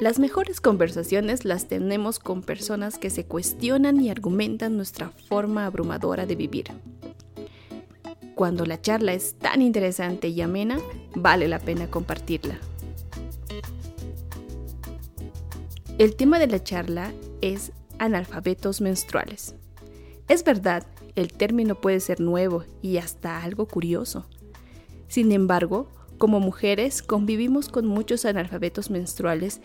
Las mejores conversaciones las tenemos con personas que se cuestionan y argumentan nuestra forma abrumadora de vivir. Cuando la charla es tan interesante y amena, vale la pena compartirla. El tema de la charla es analfabetos menstruales. Es verdad, el término puede ser nuevo y hasta algo curioso. Sin embargo, como mujeres convivimos con muchos analfabetos menstruales,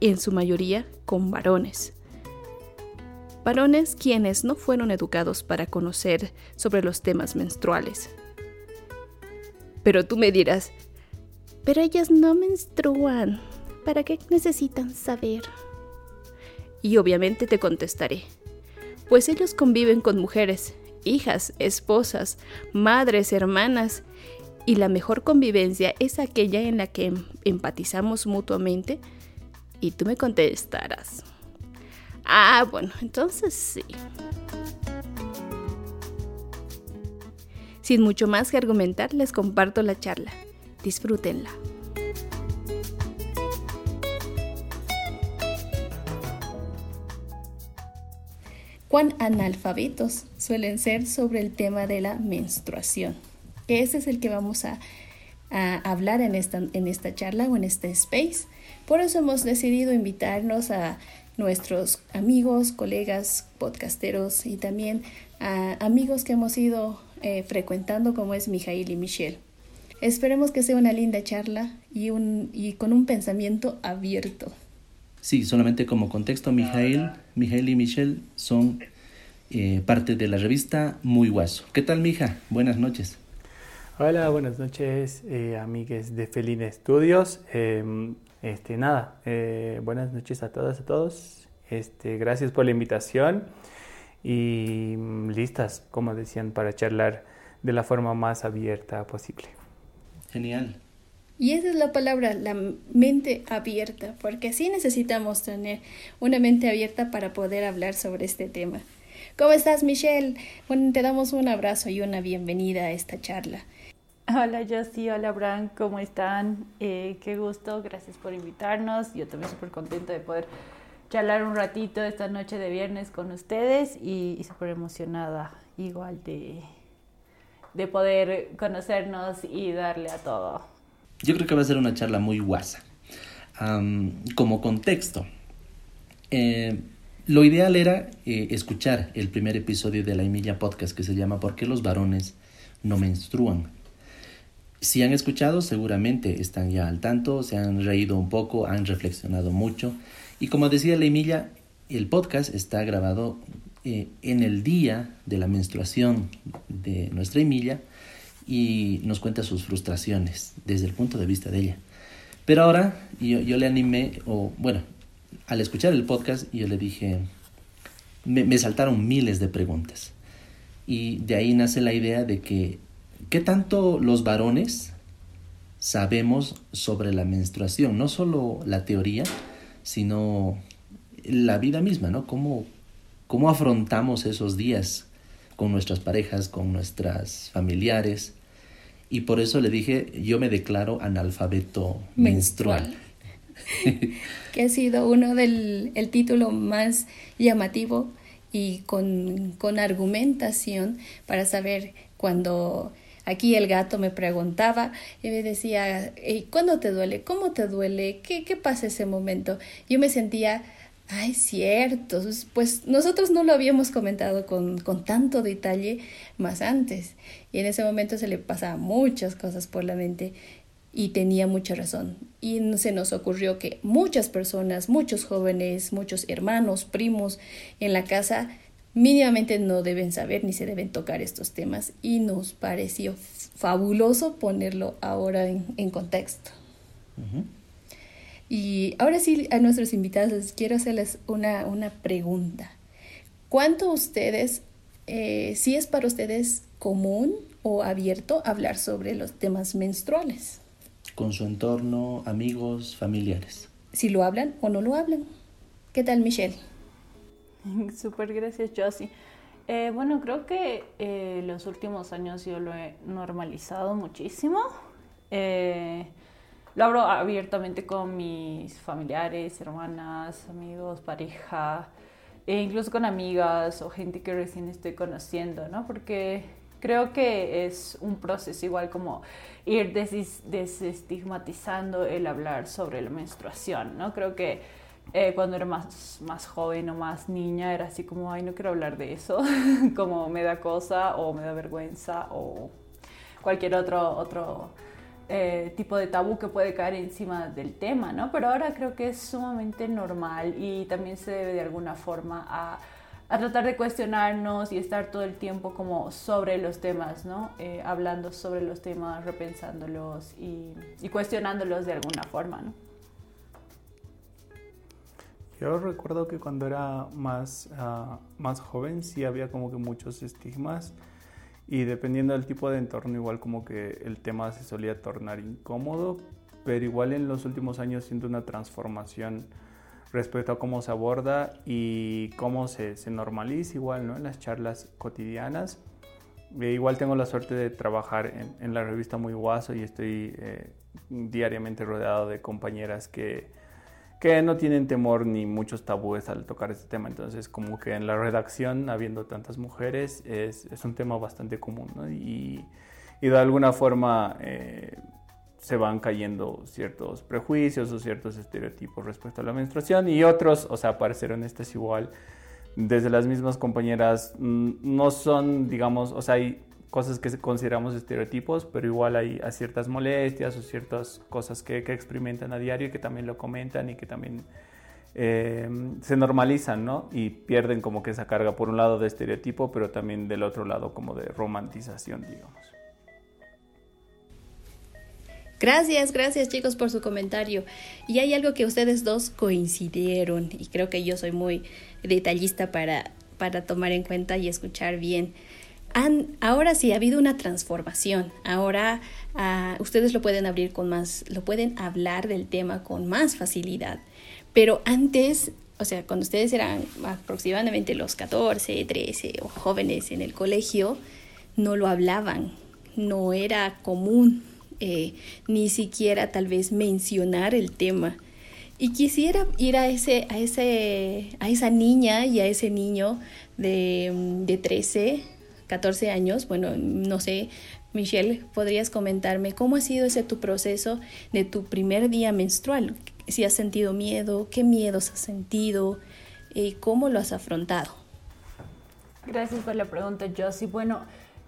en su mayoría con varones. Varones quienes no fueron educados para conocer sobre los temas menstruales. Pero tú me dirás, pero ellas no menstruan, ¿para qué necesitan saber? Y obviamente te contestaré, pues ellos conviven con mujeres, hijas, esposas, madres, hermanas, y la mejor convivencia es aquella en la que empatizamos mutuamente y tú me contestarás. Ah, bueno, entonces sí. Sin mucho más que argumentar, les comparto la charla. Disfrútenla. ¿Cuán analfabetos suelen ser sobre el tema de la menstruación? Ese es el que vamos a, hablar en esta, en esta charla o en este space. Por eso hemos decidido invitarnos a nuestros amigos, colegas, podcasteros y también a amigos que hemos ido eh, frecuentando como es Mijail y Michelle. Esperemos que sea una linda charla y, con un pensamiento abierto. Sí, solamente como contexto, Mijail, Mijail y Michelle son eh, parte de la revista Muy Guaso. ¿Qué tal, Mija? Buenas noches. Hola, buenas noches, eh, amigues de Feline Studios. Em, este, nada, eh, buenas noches a todas, a todos. Este, gracias por la invitación y mm, listas, como decían, para charlar de la forma más abierta posible. Genial. Y esa es la palabra, la mente abierta, porque así necesitamos tener una mente abierta para poder hablar sobre este tema. ¿Cómo estás, Michelle? Bueno, te damos un abrazo y una bienvenida a esta charla. Hola Josie, hola Bran, ¿cómo están? Eh, qué gusto, gracias por invitarnos. Yo también súper contento de poder charlar un ratito esta noche de viernes con ustedes y, súper emocionada igual de, de poder conocernos y darle a todo. Yo creo que va a ser una charla muy guasa. como contexto, eh, lo ideal era eh, escuchar el primer episodio de la Emilia Podcast que se llama ¿Por qué los varones no menstruan? Si han escuchado, seguramente están ya al tanto, se han reído un poco, han reflexionado mucho. Y como decía la Emilia, el podcast está grabado eh, en el día de la menstruación de nuestra Emilia y nos cuenta sus frustraciones desde el punto de vista de ella. Pero ahora yo, le animé, o bueno, al escuchar el podcast yo le dije, me saltaron miles de preguntas. Y de ahí nace la idea de que ¿Qué tanto los varones sabemos sobre la menstruación? No solo la teoría, sino la vida misma, ¿no? ¿Cómo, cómo afrontamos esos días con nuestras parejas, con nuestras familiares? Y por eso le dije, yo me declaro analfabeto menstrual. que ha sido uno del el título más llamativo y con, con argumentación para saber cuando Aquí el gato me preguntaba y me decía, ¿cuándo te duele? ¿Cómo te duele? ¿Qué, qué pasa ese momento? Yo me sentía, ay, cierto, pues nosotros no lo habíamos comentado con, con tanto detalle más antes. Y en ese momento se le pasaban muchas cosas por la mente y tenía mucha razón. Y se nos ocurrió que muchas personas, muchos jóvenes, muchos hermanos, primos en la casa mínimamente no deben saber ni se deben tocar estos temas y nos pareció fabuloso ponerlo ahora en, contexto. Y ahora sí, a nuestros invitados quiero hacerles una, una pregunta. ¿Cuánto ustedes, eh, si es para ustedes común o abierto hablar sobre los temas menstruales? Con su entorno, amigos, familiares. Si lo hablan o no lo hablan. ¿Qué tal, Michelle? Súper gracias, Josie. Eh, bueno, creo que eh, los últimos años yo lo he normalizado muchísimo. Eh, lo abro abiertamente con mis familiares, hermanas, amigos, pareja, e incluso con amigas o gente que recién estoy conociendo, ¿no? Porque creo que es un proceso igual como ir desestigmatizando el hablar sobre la menstruación, ¿no? Creo que eh, cuando era más, más joven o más niña era así como, ay, no quiero hablar de eso, como me da cosa o me da vergüenza o cualquier otro, otro eh, tipo de tabú que puede caer encima del tema, ¿no? Pero ahora creo que es sumamente normal y también se debe de alguna forma a, a tratar de cuestionarnos y estar todo el tiempo como sobre los temas, ¿no? Eh, hablando sobre los temas, repensándolos y, y, cuestionándolos de alguna forma, ¿no? Yo recuerdo que cuando era más, uh, más joven sí había como que muchos estigmas y dependiendo del tipo de entorno igual como que el tema se solía tornar incómodo, pero igual en los últimos años siento una transformación respecto a cómo se aborda y cómo se, se normaliza igual ¿no? en las charlas cotidianas. E igual tengo la suerte de trabajar en, en la revista Muy Guaso y estoy eh, diariamente rodeado de compañeras que que no tienen temor ni muchos tabúes al tocar este tema. Entonces, como que en la redacción, habiendo tantas mujeres, es, es un tema bastante común, ¿no? Y, y, de alguna forma eh, se van cayendo ciertos prejuicios o ciertos estereotipos respecto a la menstruación y otros, o sea, para ser honestas, igual, desde las mismas compañeras, mm, no son, digamos, o sea, hay cosas que consideramos estereotipos, pero igual hay, ciertas molestias o ciertas cosas que, experimentan a diario y que también lo comentan y que también eh, se normalizan, ¿no? Y pierden como que esa carga, por un lado, de estereotipo, pero también del otro lado como de romantización, digamos. Gracias, gracias chicos por su comentario. Y hay algo que ustedes dos coincidieron y creo que yo soy muy detallista para, para tomar en cuenta y escuchar bien ahora sí ha habido una transformación. Ahora uh, ustedes lo pueden abrir con más, lo pueden hablar del tema con más facilidad. Pero antes, o sea, cuando ustedes eran aproximadamente los 14, 13 o jóvenes en el colegio, no lo hablaban, no era común eh, ni siquiera tal vez mencionar el tema. Y quisiera ir a, ese, a, ese, a esa niña y a ese niño de, de 13 14 años, bueno, no sé, Michelle, ¿podrías comentarme cómo ha sido ese tu proceso de tu primer día menstrual? Si has sentido miedo, qué miedos has sentido y cómo lo has afrontado. Gracias por la pregunta, Josie. Bueno,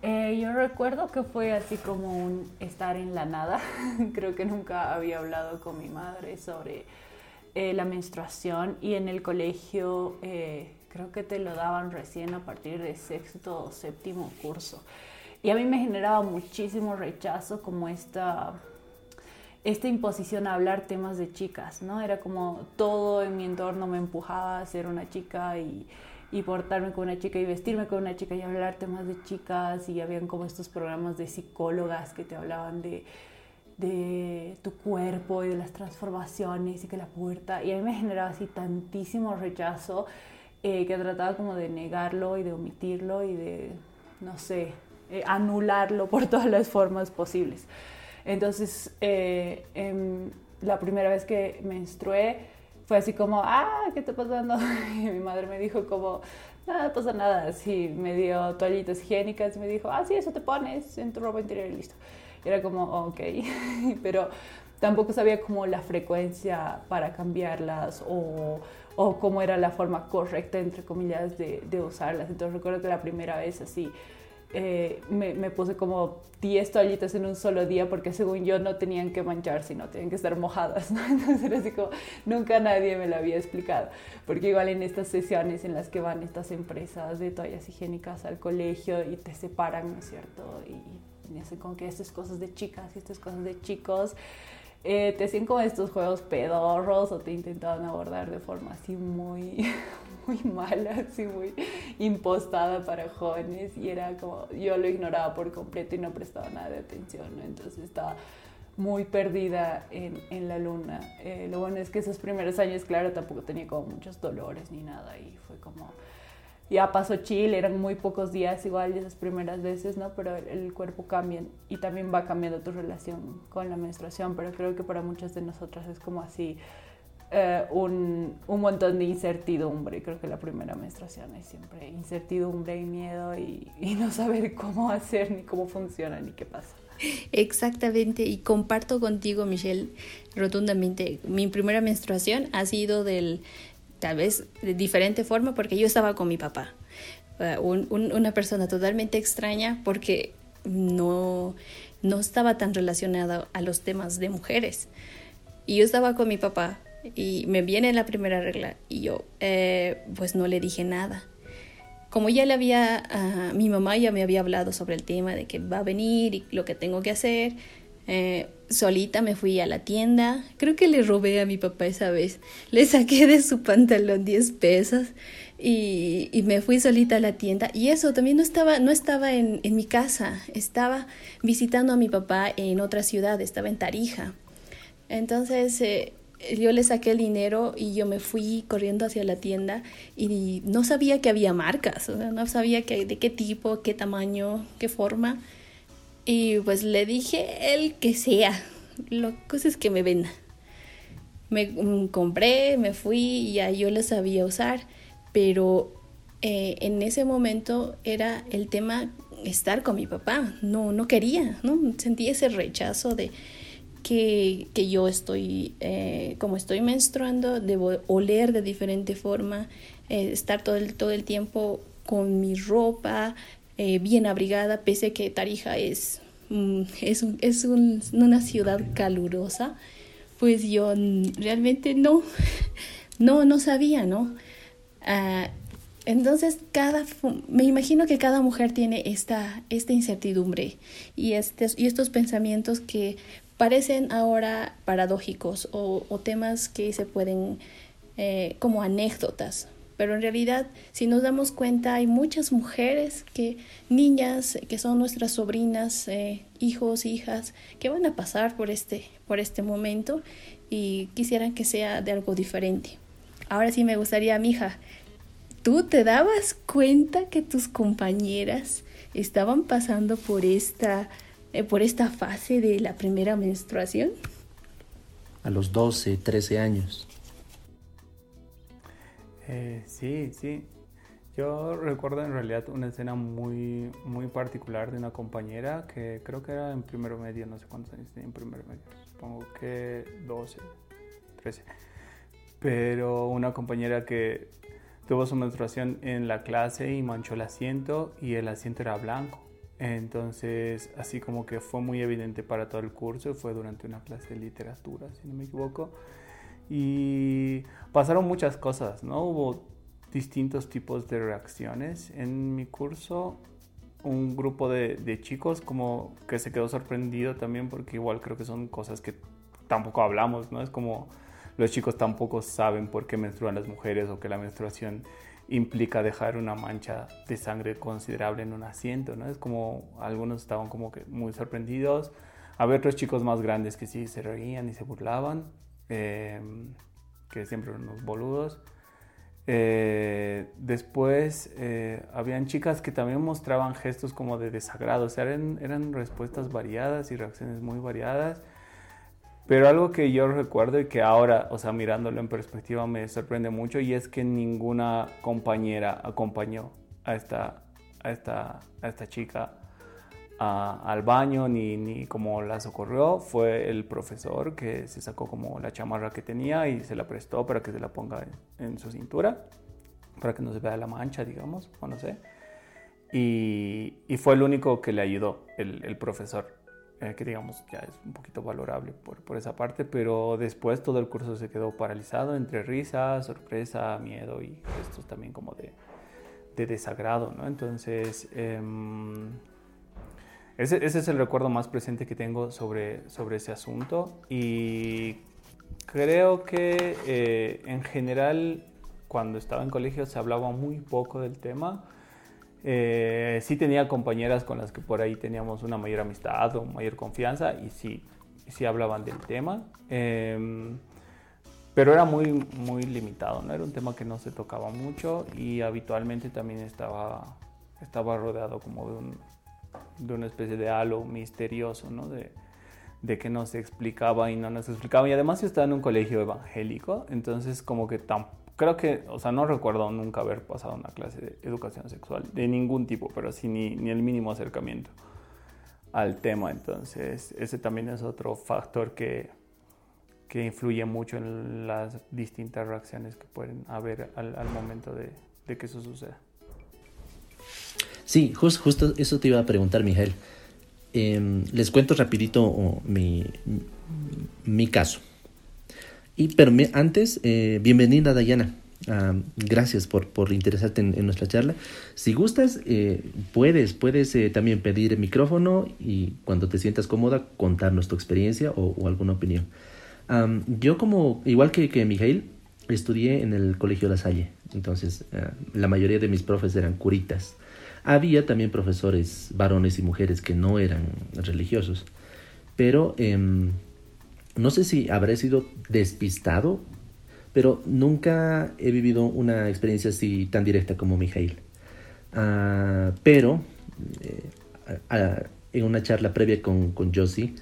eh, yo recuerdo que fue así como un estar en la nada. Creo que nunca había hablado con mi madre sobre eh, la menstruación y en el colegio eh, creo que te lo daban recién a partir de sexto o séptimo curso. Y a mí me generaba muchísimo rechazo como esta, esta imposición a hablar temas de chicas, ¿no? Era como todo en mi entorno me empujaba a ser una chica y, y portarme con una chica y vestirme con una chica y hablar temas de chicas y habían como estos programas de psicólogas que te hablaban de, de tu cuerpo y de las transformaciones y que la puerta y a mí me generaba así tantísimo rechazo eh, que trataba como de negarlo y de omitirlo y de, no sé, eh, anularlo por todas las formas posibles. Entonces, eh, la primera vez que menstrué fue así como, ah, ¿qué está pasando? Y mi madre me dijo como, nada, pasa nada. Sí, me dio toallitas higiénicas y me dijo, ah, sí, eso te pones en tu ropa interior y listo. Y era como, ok, pero tampoco sabía como la frecuencia para cambiarlas o, o cómo era la forma correcta, entre comillas, de, de usarlas. Entonces recuerdo que la primera vez así eh, me, me, puse como 10 toallitas en un solo día porque según yo no tenían que manchar, sino tenían que estar mojadas. ¿no? Entonces era así como, nunca nadie me lo había explicado. Porque igual en estas sesiones en las que van estas empresas de toallas higiénicas al colegio y te separan, ¿no es cierto? Y, y con que estas cosas de chicas y estas cosas de chicos eh, te hacían como estos juegos pedorros o te intentaban abordar de forma así muy, muy mala, así muy impostada para jóvenes y era como, yo lo ignoraba por completo y no prestaba nada de atención, entonces estaba muy perdida en, en la luna. Eh, lo bueno es que esos primeros años, claro, tampoco tenía como muchos dolores ni nada y fue como ya pasó chill, eran muy pocos días igual esas primeras veces, ¿no? Pero el, el, cuerpo cambia y también va cambiando tu relación con la menstruación, pero creo que para muchas de nosotras es como así eh, un, un, montón de incertidumbre. Creo que la primera menstruación es siempre incertidumbre y miedo y, y no saber cómo hacer, ni cómo funciona, ni qué pasa. Exactamente, y comparto contigo, Michelle, rotundamente. Mi primera menstruación ha sido del, tal vez de diferente forma, porque yo estaba con mi papá. Un, una persona totalmente extraña porque no, no estaba tan relacionada a los temas de mujeres. Y yo estaba con mi papá y me viene la primera regla y yo eh, pues no le dije nada. Como ya le había, uh, mi mamá ya me había hablado sobre el tema de que va a venir y lo que tengo que hacer, eh, solita me fui a la tienda. Creo que le robé a mi papá esa vez. Le saqué de su pantalón 10 pesos y, me fui solita a la tienda. Y eso también no estaba, no estaba en, en mi casa, estaba visitando a mi papá en otra ciudad, estaba en Tarija. Entonces eh, yo le saqué el dinero y yo me fui corriendo hacia la tienda y no sabía que había marcas, o sea, no sabía que, de qué tipo, qué tamaño, qué forma. Y pues le dije el que sea, lo cosa es que me venda. Me um, compré, me fui ya yo lo sabía usar, pero eh, en ese momento era el tema estar con mi papá, no, no quería, ¿no? Sentí ese rechazo de que, que yo estoy, eh, como estoy menstruando, debo oler de diferente forma, eh, estar todo el, todo el tiempo con mi ropa eh, bien abrigada, pese a que Tarija es, mm, es, un, es un, una ciudad calurosa, pues yo realmente no, no, no sabía, ¿no? Uh, entonces, cada, me imagino que cada mujer tiene esta, esta incertidumbre y, estes, y estos pensamientos que parecen ahora paradójicos o, o temas que se pueden eh, como anécdotas. Pero en realidad, si nos damos cuenta, hay muchas mujeres que, niñas, que son nuestras sobrinas, eh, hijos, hijas, que van a pasar por este, por este momento y quisieran que sea de algo diferente. Ahora sí me gustaría, mija, ¿tú te dabas cuenta que tus compañeras estaban pasando por esta eh, por esta fase de la primera menstruación? A los 12, 13 años. Eh, sí, sí. Yo recuerdo en realidad una escena muy, muy particular de una compañera que creo que era en primero medio, no sé cuántos años tenía en primero medio, supongo que 12, 13. Pero una compañera que tuvo su menstruación en la clase y manchó el asiento y el asiento era blanco. Entonces, así como que fue muy evidente para todo el curso, fue durante una clase de literatura, si no me equivoco. Y pasaron muchas cosas, ¿no? Hubo distintos tipos de reacciones. En mi curso, un grupo de, chicos como que se quedó sorprendido también porque igual creo que son cosas que tampoco hablamos, ¿no? Es como los chicos tampoco saben por qué menstruan las mujeres o que la menstruación implica dejar una mancha de sangre considerable en un asiento, ¿no? Es como algunos estaban como que muy sorprendidos. Había otros chicos más grandes que sí se reían y se burlaban, eh, que siempre eran unos boludos. Eh, después eh, habían chicas que también mostraban gestos como de desagrado, o sea, eran, eran respuestas variadas y reacciones muy variadas. Pero algo que yo recuerdo y que ahora, o sea, mirándolo en perspectiva me sorprende mucho y es que ninguna compañera acompañó a esta, a esta, a esta chica a, al baño ni, ni como la socorrió. Fue el profesor que se sacó como la chamarra que tenía y se la prestó para que se la ponga en, en su cintura, para que no se vea la mancha, digamos, o no sé. Y, y fue el único que le ayudó, el, el profesor. Eh, que digamos ya es un poquito valorable por, por, esa parte, pero después todo el curso se quedó paralizado entre risa, sorpresa, miedo y gestos también como de, de desagrado, ¿no? Entonces, eh, ese, ese, es el recuerdo más presente que tengo sobre, sobre ese asunto y creo que eh, en general cuando estaba en colegio se hablaba muy poco del tema eh, sí tenía compañeras con las que por ahí teníamos una mayor amistad o mayor confianza y sí, sí hablaban del tema. Eh, pero era muy, muy limitado, ¿no? Era un tema que no se tocaba mucho y habitualmente también estaba, estaba rodeado como de, un, de una especie de halo misterioso, ¿no? De, de que no se explicaba y no nos explicaba. Y además yo estaba en un colegio evangélico, entonces como que tampoco creo que, o sea, no recuerdo nunca haber pasado una clase de educación sexual de ningún tipo, pero sí ni, ni, el mínimo acercamiento al tema. Entonces, ese también es otro factor que, que influye mucho en las distintas reacciones que pueden haber al, al momento de, de, que eso suceda. Sí, just, justo eso te iba a preguntar, Miguel. Eh, les cuento rapidito mi, mi caso. Y, pero me, antes, eh, bienvenida Dayana. Uh, gracias por, por interesarte en, nuestra charla. Si gustas, eh, puedes, puedes eh, también pedir el micrófono y cuando te sientas cómoda contarnos tu experiencia o, alguna opinión. Yo como, igual que, que Mijail, estudié en el Colegio La Salle, entonces uh, la mayoría de mis profes eran curitas. Había también profesores varones y mujeres que no eran religiosos, pero eh, no sé si habré sido despistado, pero nunca he vivido una experiencia así tan directa como Mijail. Uh, pero eh, uh, en una charla previa con, con Josie,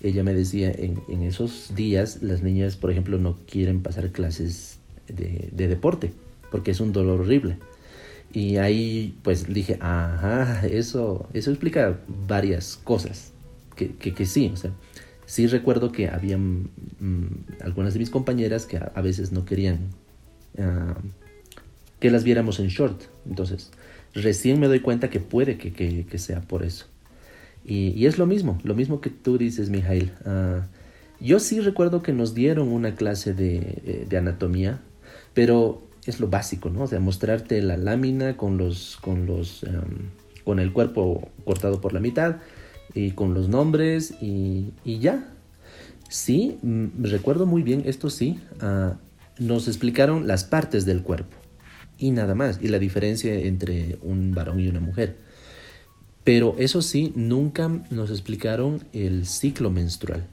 ella me decía, en, en, esos días las niñas, por ejemplo, no quieren pasar clases de, de, deporte, porque es un dolor horrible. Y ahí pues dije, ajá, eso, eso explica varias cosas, que, que, sí, o sea, sí recuerdo que había mmm, algunas de mis compañeras que a, veces no querían uh, que las viéramos en short. Entonces, recién me doy cuenta que puede que, que, sea por eso. Y, y, es lo mismo, lo mismo que tú dices, Mijail. Uh, yo sí recuerdo que nos dieron una clase de, de, anatomía, pero es lo básico, ¿no? O sea, mostrarte la lámina con los, con los, um, con el cuerpo cortado por la mitad y con los nombres y, y ya. Sí, mm, recuerdo muy bien, esto sí, uh, nos explicaron las partes del cuerpo y nada más, y la diferencia entre un varón y una mujer. Pero eso sí, nunca nos explicaron el ciclo menstrual.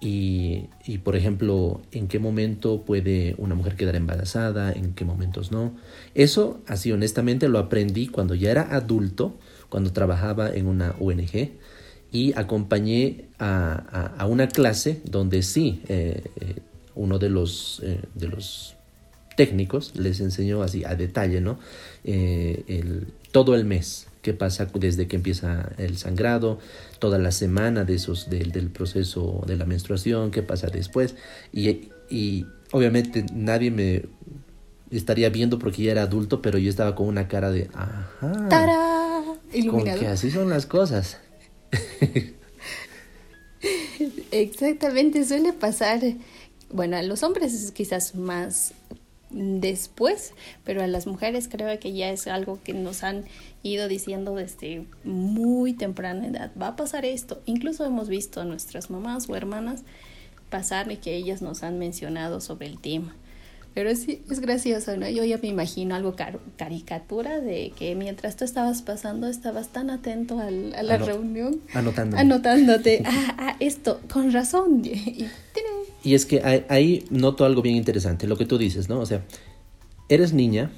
Y, por ejemplo, en qué momento puede una mujer quedar embarazada, en qué momentos no. Eso, así honestamente, lo aprendí cuando ya era adulto, cuando trabajaba en una ONG y acompañé a, a, una clase donde sí, eh, eh, uno de los, eh, de los técnicos les enseñó así a detalle, ¿no? Todo el mes, qué pasa desde que empieza el sangrado, toda la semana de esos, de, del proceso de la menstruación, qué pasa después. Y, y obviamente nadie me estaría viendo porque ya era adulto, pero yo estaba con una cara de, ajá. ¡Tará! Iluminado. Con que así son las cosas. Exactamente, suele pasar. Bueno, a los hombres es quizás más después, pero a las mujeres creo que ya es algo que nos han ido diciendo desde muy temprana edad. Va a pasar esto. Incluso hemos visto a nuestras mamás o hermanas pasar y que ellas nos han mencionado sobre el tema. Pero sí, es gracioso, ¿no? Yo ya me imagino algo car caricatura de que mientras tú estabas pasando, estabas tan atento al, a la Anot reunión. Anotando. Anotándote. ah, ah, esto, con razón. Y, y es que ahí, ahí, noto algo bien interesante, lo que tú dices, ¿no? O sea, eres niña,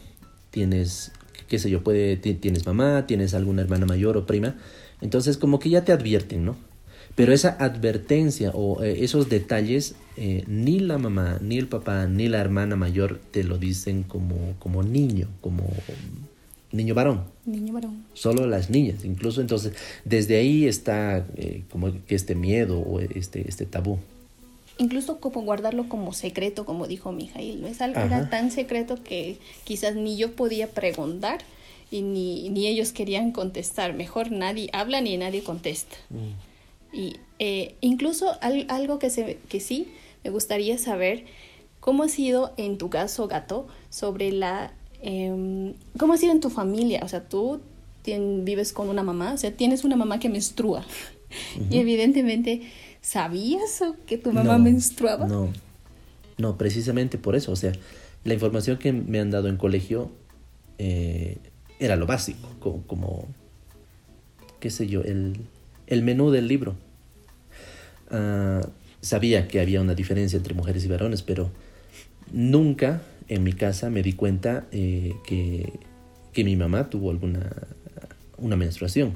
tienes, qué sé yo, puede, tienes mamá, tienes alguna hermana mayor o prima, entonces como que ya te advierten, ¿no? Pero esa advertencia o eh, esos detalles, eh, ni la mamá, ni el papá, ni la hermana mayor te lo dicen como, como niño, como niño varón. Niño varón. Solo las niñas, incluso entonces, desde ahí está eh, como que este miedo o este, este tabú. Incluso como guardarlo como secreto, como dijo Mijail, ¿no? Es algo era tan secreto que quizás ni yo podía preguntar y ni, ni ellos querían contestar. Mejor nadie habla ni nadie contesta. Mm. Y eh, incluso al, algo que, se, que sí me gustaría saber, ¿cómo ha sido en tu caso, Gato, sobre la... Eh, ¿Cómo ha sido en tu familia? O sea, tú tien, vives con una mamá, o sea, tienes una mamá que menstrua. Uh -huh. Y evidentemente, ¿sabías que tu mamá no, menstruaba? No, no, precisamente por eso. O sea, la información que me han dado en colegio eh, era lo básico, como, como, qué sé yo, el, el menú del libro. Uh, sabía que había una diferencia entre mujeres y varones, pero nunca en mi casa me di cuenta eh, que, que, mi mamá tuvo alguna una menstruación.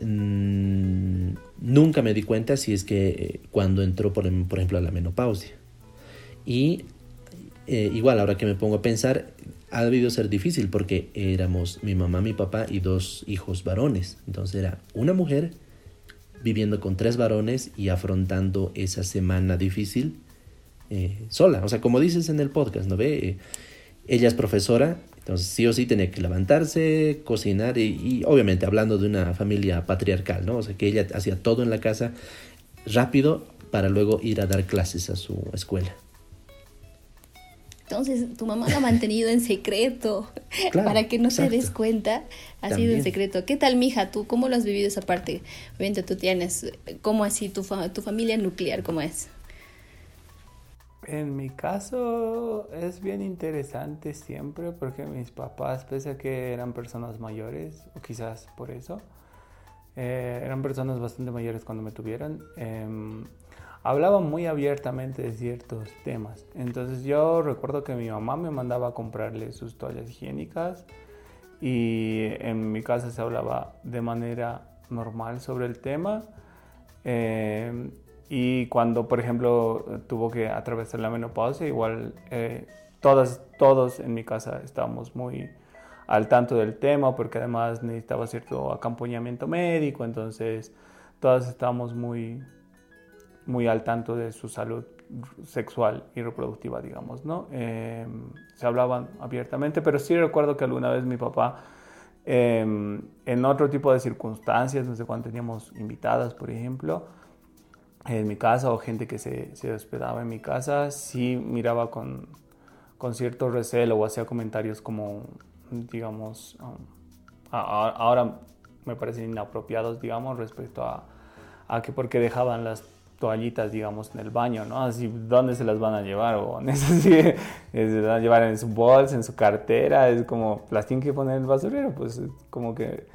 Mm, nunca me di cuenta si es que eh, cuando entró, por, por ejemplo, a la menopausia. Y eh, igual, ahora que me pongo a pensar, ha debido ser difícil porque éramos mi mamá, mi papá y dos hijos varones. Entonces era una mujer viviendo con tres varones y afrontando esa semana difícil eh, sola. O sea, como dices en el podcast, ¿no ve? Ella es profesora, entonces sí o sí tenía que levantarse, cocinar y, y, obviamente hablando de una familia patriarcal, ¿no? O sea, que ella hacía todo en la casa rápido para luego ir a dar clases a su escuela. Entonces, tu mamá lo ha mantenido en secreto para que no te des cuenta. Ha sido en secreto. ¿Qué tal, mija? ¿Tú cómo lo has vivido esa parte? Obviamente tú tienes, ¿cómo así tu, tu familia nuclear, cómo es? En mi caso es bien interesante siempre porque mis papás, pese a que eran personas mayores, o quizás por eso, eh, eran personas bastante mayores cuando me tuvieron, eh, hablaban muy abiertamente de ciertos temas. Entonces yo recuerdo que mi mamá me mandaba a comprarle sus toallas higiénicas y en mi casa se hablaba de manera normal sobre el tema. Eh, y cuando, por ejemplo, tuvo que atravesar la menopausia, igual eh, todas, todos en mi casa estábamos muy al tanto del tema porque además necesitaba cierto acompañamiento médico, entonces todas estábamos muy, muy al tanto de su salud sexual y reproductiva, digamos, ¿no? Em, se hablaban abiertamente, pero sí recuerdo que alguna vez mi papá, em, en otro tipo de circunstancias, no sé cuando teníamos invitadas, por ejemplo, en mi casa o gente que se, se hospedaba en mi casa, sí miraba con, con, cierto recelo o hacía comentarios como, digamos, um, ahora me parecen inapropiados, digamos, respecto a, a que porque dejaban las toallitas, digamos, en el baño, ¿no? Así, ¿dónde se las van a llevar? O se van a llevar en su bolsa, en su cartera, es como, las tienen que poner en el basurero, pues como que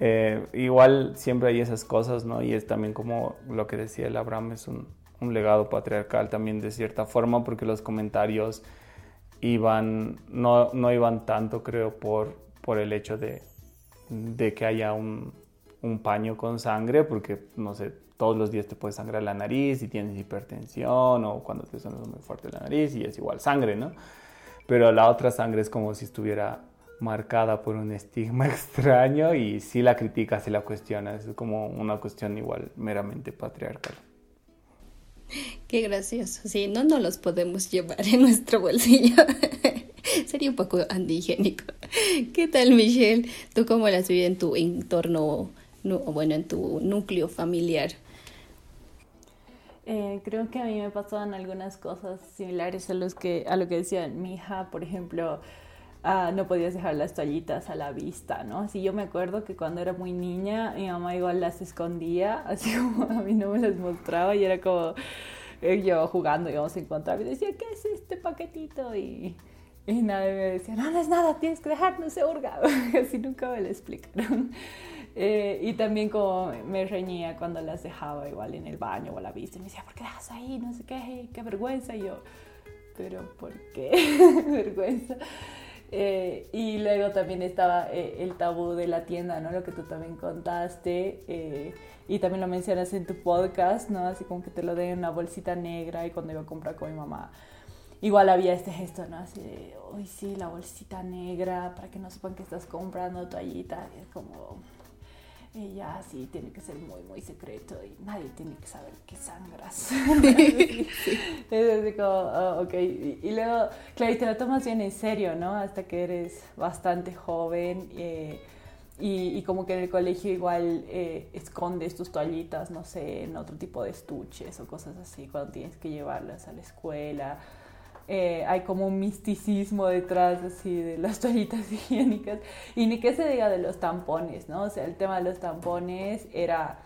eh, igual siempre hay esas cosas, ¿no? Y es también como lo que decía el Abraham, es un, un legado patriarcal también de cierta forma, porque los comentarios iban, no, no iban tanto, creo, por, por el hecho de, de que haya un, un paño con sangre, porque, no sé, todos los días te puede sangrar la nariz y tienes hipertensión o cuando te suena muy fuerte la nariz y es igual sangre, ¿no? Pero la otra sangre es como si estuviera marcada por un estigma extraño y si la criticas, si la cuestionas, es como una cuestión igual meramente patriarcal. Qué gracioso. Sí, no nos los podemos llevar en nuestro bolsillo. Sería un poco antihigiénico. ¿Qué tal, Michelle? ¿Tú cómo las vives en tu entorno, bueno, en tu núcleo familiar? Eh, creo que a mí me pasaban algunas cosas similares a, los que, a lo que decía mi hija, por ejemplo, ah, no podías dejar las toallitas a la vista, ¿no? Así yo me acuerdo que cuando era muy niña, mi mamá igual las escondía, así como a mí no me las mostraba y era como eh, yo jugando, íbamos a encontrar y decía, ¿qué es este paquetito? Y, y nadie me decía, no, no es nada, tienes que dejar, no se hurga. así nunca me lo explicaron. Eh, y también como me reñía cuando las dejaba igual en el baño o a la vista. Y me decía, ¿por qué dejas ahí? No sé qué, qué vergüenza. Y yo, ¿pero por qué? vergüenza. Eh, y luego también estaba eh, el tabú de la tienda, ¿no? Lo que tú también contaste. y también lo mencionas en tu podcast, ¿no? Así como que te lo den en una bolsita negra y cuando iba a comprar con mi mamá. Igual había este gesto, ¿no? Así de, uy, sí, la bolsita negra, para que no sepan que estás comprando toallita. Es como, ella sí tiene que ser muy, muy secreto y nadie tiene que saber que sangras. Es así como, oh, ok. Y, luego, claro, y te lo tomas bien en serio, ¿no? Hasta que eres bastante joven. Eh, y, y, como que en el colegio igual eh, escondes tus toallitas, no sé, en otro tipo de estuches o cosas así, cuando tienes que llevarlas a la escuela. Eh, hay como un misticismo detrás así de las toallitas higiénicas. Y ni que se diga de los tampones, ¿no? O sea, el tema de los tampones era,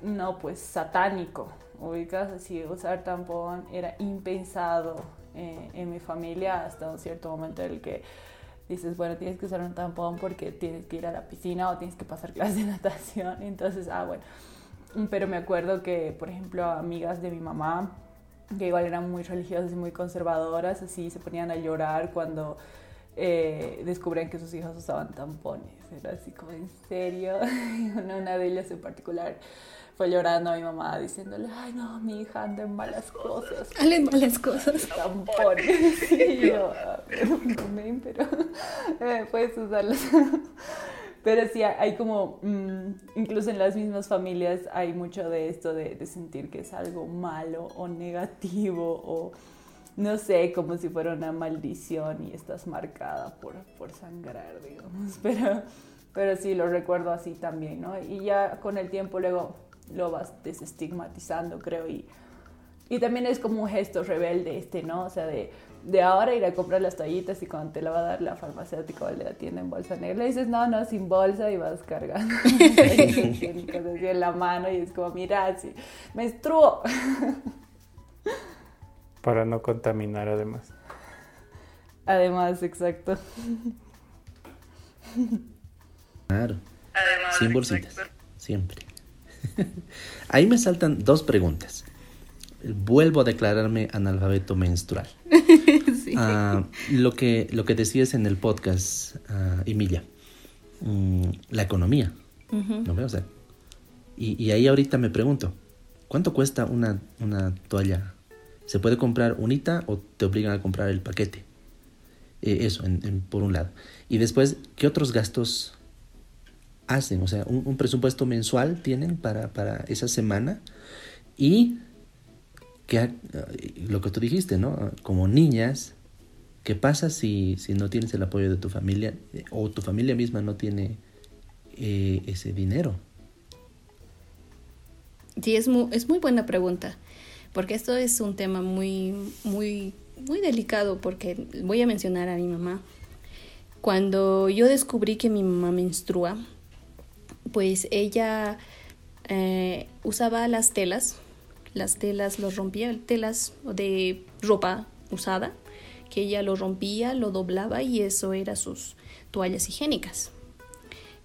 no, pues satánico, ubicas así, usar tampón era impensado eh, en mi familia hasta un cierto momento en el que dices, bueno, tienes que usar un tampón porque tienes que ir a la piscina o tienes que pasar clases de natación, entonces, ah, bueno, pero me acuerdo que, por ejemplo, amigas de mi mamá, que igual eran muy religiosas y muy conservadoras, así se ponían a llorar cuando eh, descubrían que sus hijas usaban tampones. Era así como, ¿en serio? una, de ellas en particular fue llorando a mi mamá diciéndole, ay no, mi hija anda en malas cosas. Anda en malas cosas. Tampones. Sí, yo, pero eh, puedes usarlas. Pero sí, hay como, mm, incluso en las mismas familias hay mucho de esto de, de, sentir que es algo malo o negativo o no sé, como si fuera una maldición y estás marcada por, por sangrar, digamos. Pero, pero sí, lo recuerdo así también, ¿no? Y ya con el tiempo luego lo vas desestigmatizando, creo, y, y también es como un gesto rebelde este, ¿no? O sea, de, de ahora ir a comprar las toallitas y cuando te la va a dar la farmacéutica o la tienda en bolsa negra, le dices, no, no, sin bolsa y vas cargando en la mano y es como, mira, sí, menstruo. Para no contaminar además. Además, exacto. Claro. Sin bolsitas. Siempre. Ahí me saltan dos preguntas. Vuelvo a declararme analfabeto menstrual. sí. uh, lo, que, lo que decías en el podcast, uh, Emilia, um, la economía. Uh -huh. ¿no? O sea, y, y, ahí ahorita me pregunto, ¿cuánto cuesta una, una toalla? ¿Se puede comprar unita o te obligan a comprar el paquete? Eh, eso, en, en, por un lado. Y después, ¿qué otros gastos hacen? O sea, un, un presupuesto mensual tienen para, para esa semana y lo que tú dijiste, ¿no? Como niñas, ¿qué pasa si, si no tienes el apoyo de tu familia o tu familia misma no tiene eh, ese dinero? Sí, es muy, es muy buena pregunta, porque esto es un tema muy, muy, muy delicado, porque voy a mencionar a mi mamá. Cuando yo descubrí que mi mamá menstrua, pues ella eh, usaba las telas, las telas los rompía, telas de ropa usada, que ella lo rompía, lo doblaba y eso era sus toallas higiénicas.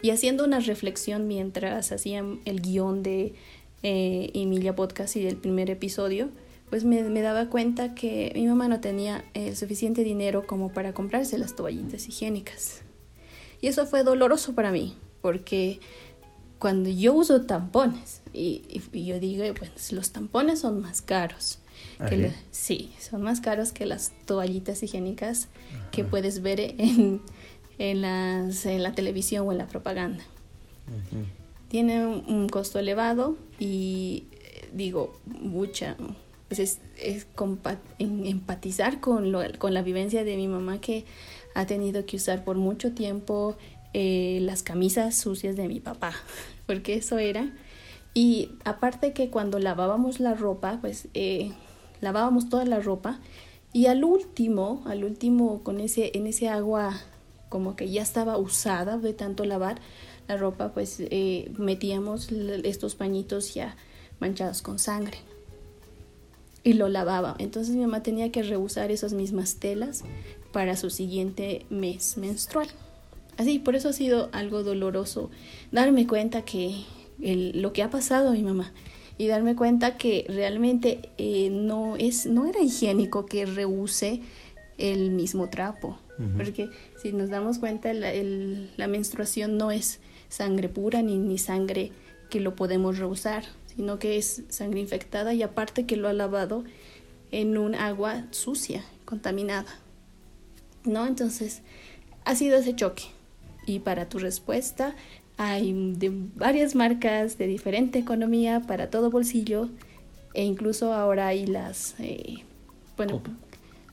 Y haciendo una reflexión mientras hacían el guion de eh, Emilia Podcast y del primer episodio, pues me, daba cuenta que mi mamá no tenía el suficiente dinero como para comprarse las toallitas higiénicas. Y eso fue doloroso para mí, porque cuando yo uso tampones, y, y yo digo, pues los tampones son más caros. Que la, sí, son más caros que las toallitas higiénicas Ajá. que puedes ver en, en, las, en la televisión o en la propaganda. -huh. Tiene un, un, costo elevado y digo, mucha, pues es, es empatizar con, lo, con la vivencia de mi mamá que ha tenido que usar por mucho tiempo eh, las camisas sucias de mi papá, porque eso era. Y aparte que cuando lavábamos la ropa, pues eh, lavábamos toda la ropa y al último, al último con ese en ese agua como que ya estaba usada de tanto lavar la ropa, pues eh, metíamos estos pañitos ya manchados con sangre y lo lavaba. Entonces mi mamá tenía que reusar esas mismas telas para su siguiente mes menstrual. Así, por eso ha sido algo doloroso darme cuenta que el, lo que ha pasado a mi mamá y darme cuenta que realmente eh, no, es, no era higiénico que reuse el mismo trapo. Uh -huh. Porque si nos damos cuenta, la, el, la menstruación no es sangre pura ni, ni sangre que lo podemos reusar, sino que es sangre infectada y aparte que lo ha lavado en un agua sucia, contaminada. ¿No? Entonces, ha sido ese choque. Y para tu respuesta, hay de varias marcas de diferente economía para todo bolsillo e incluso ahora hay las, eh, bueno, copa.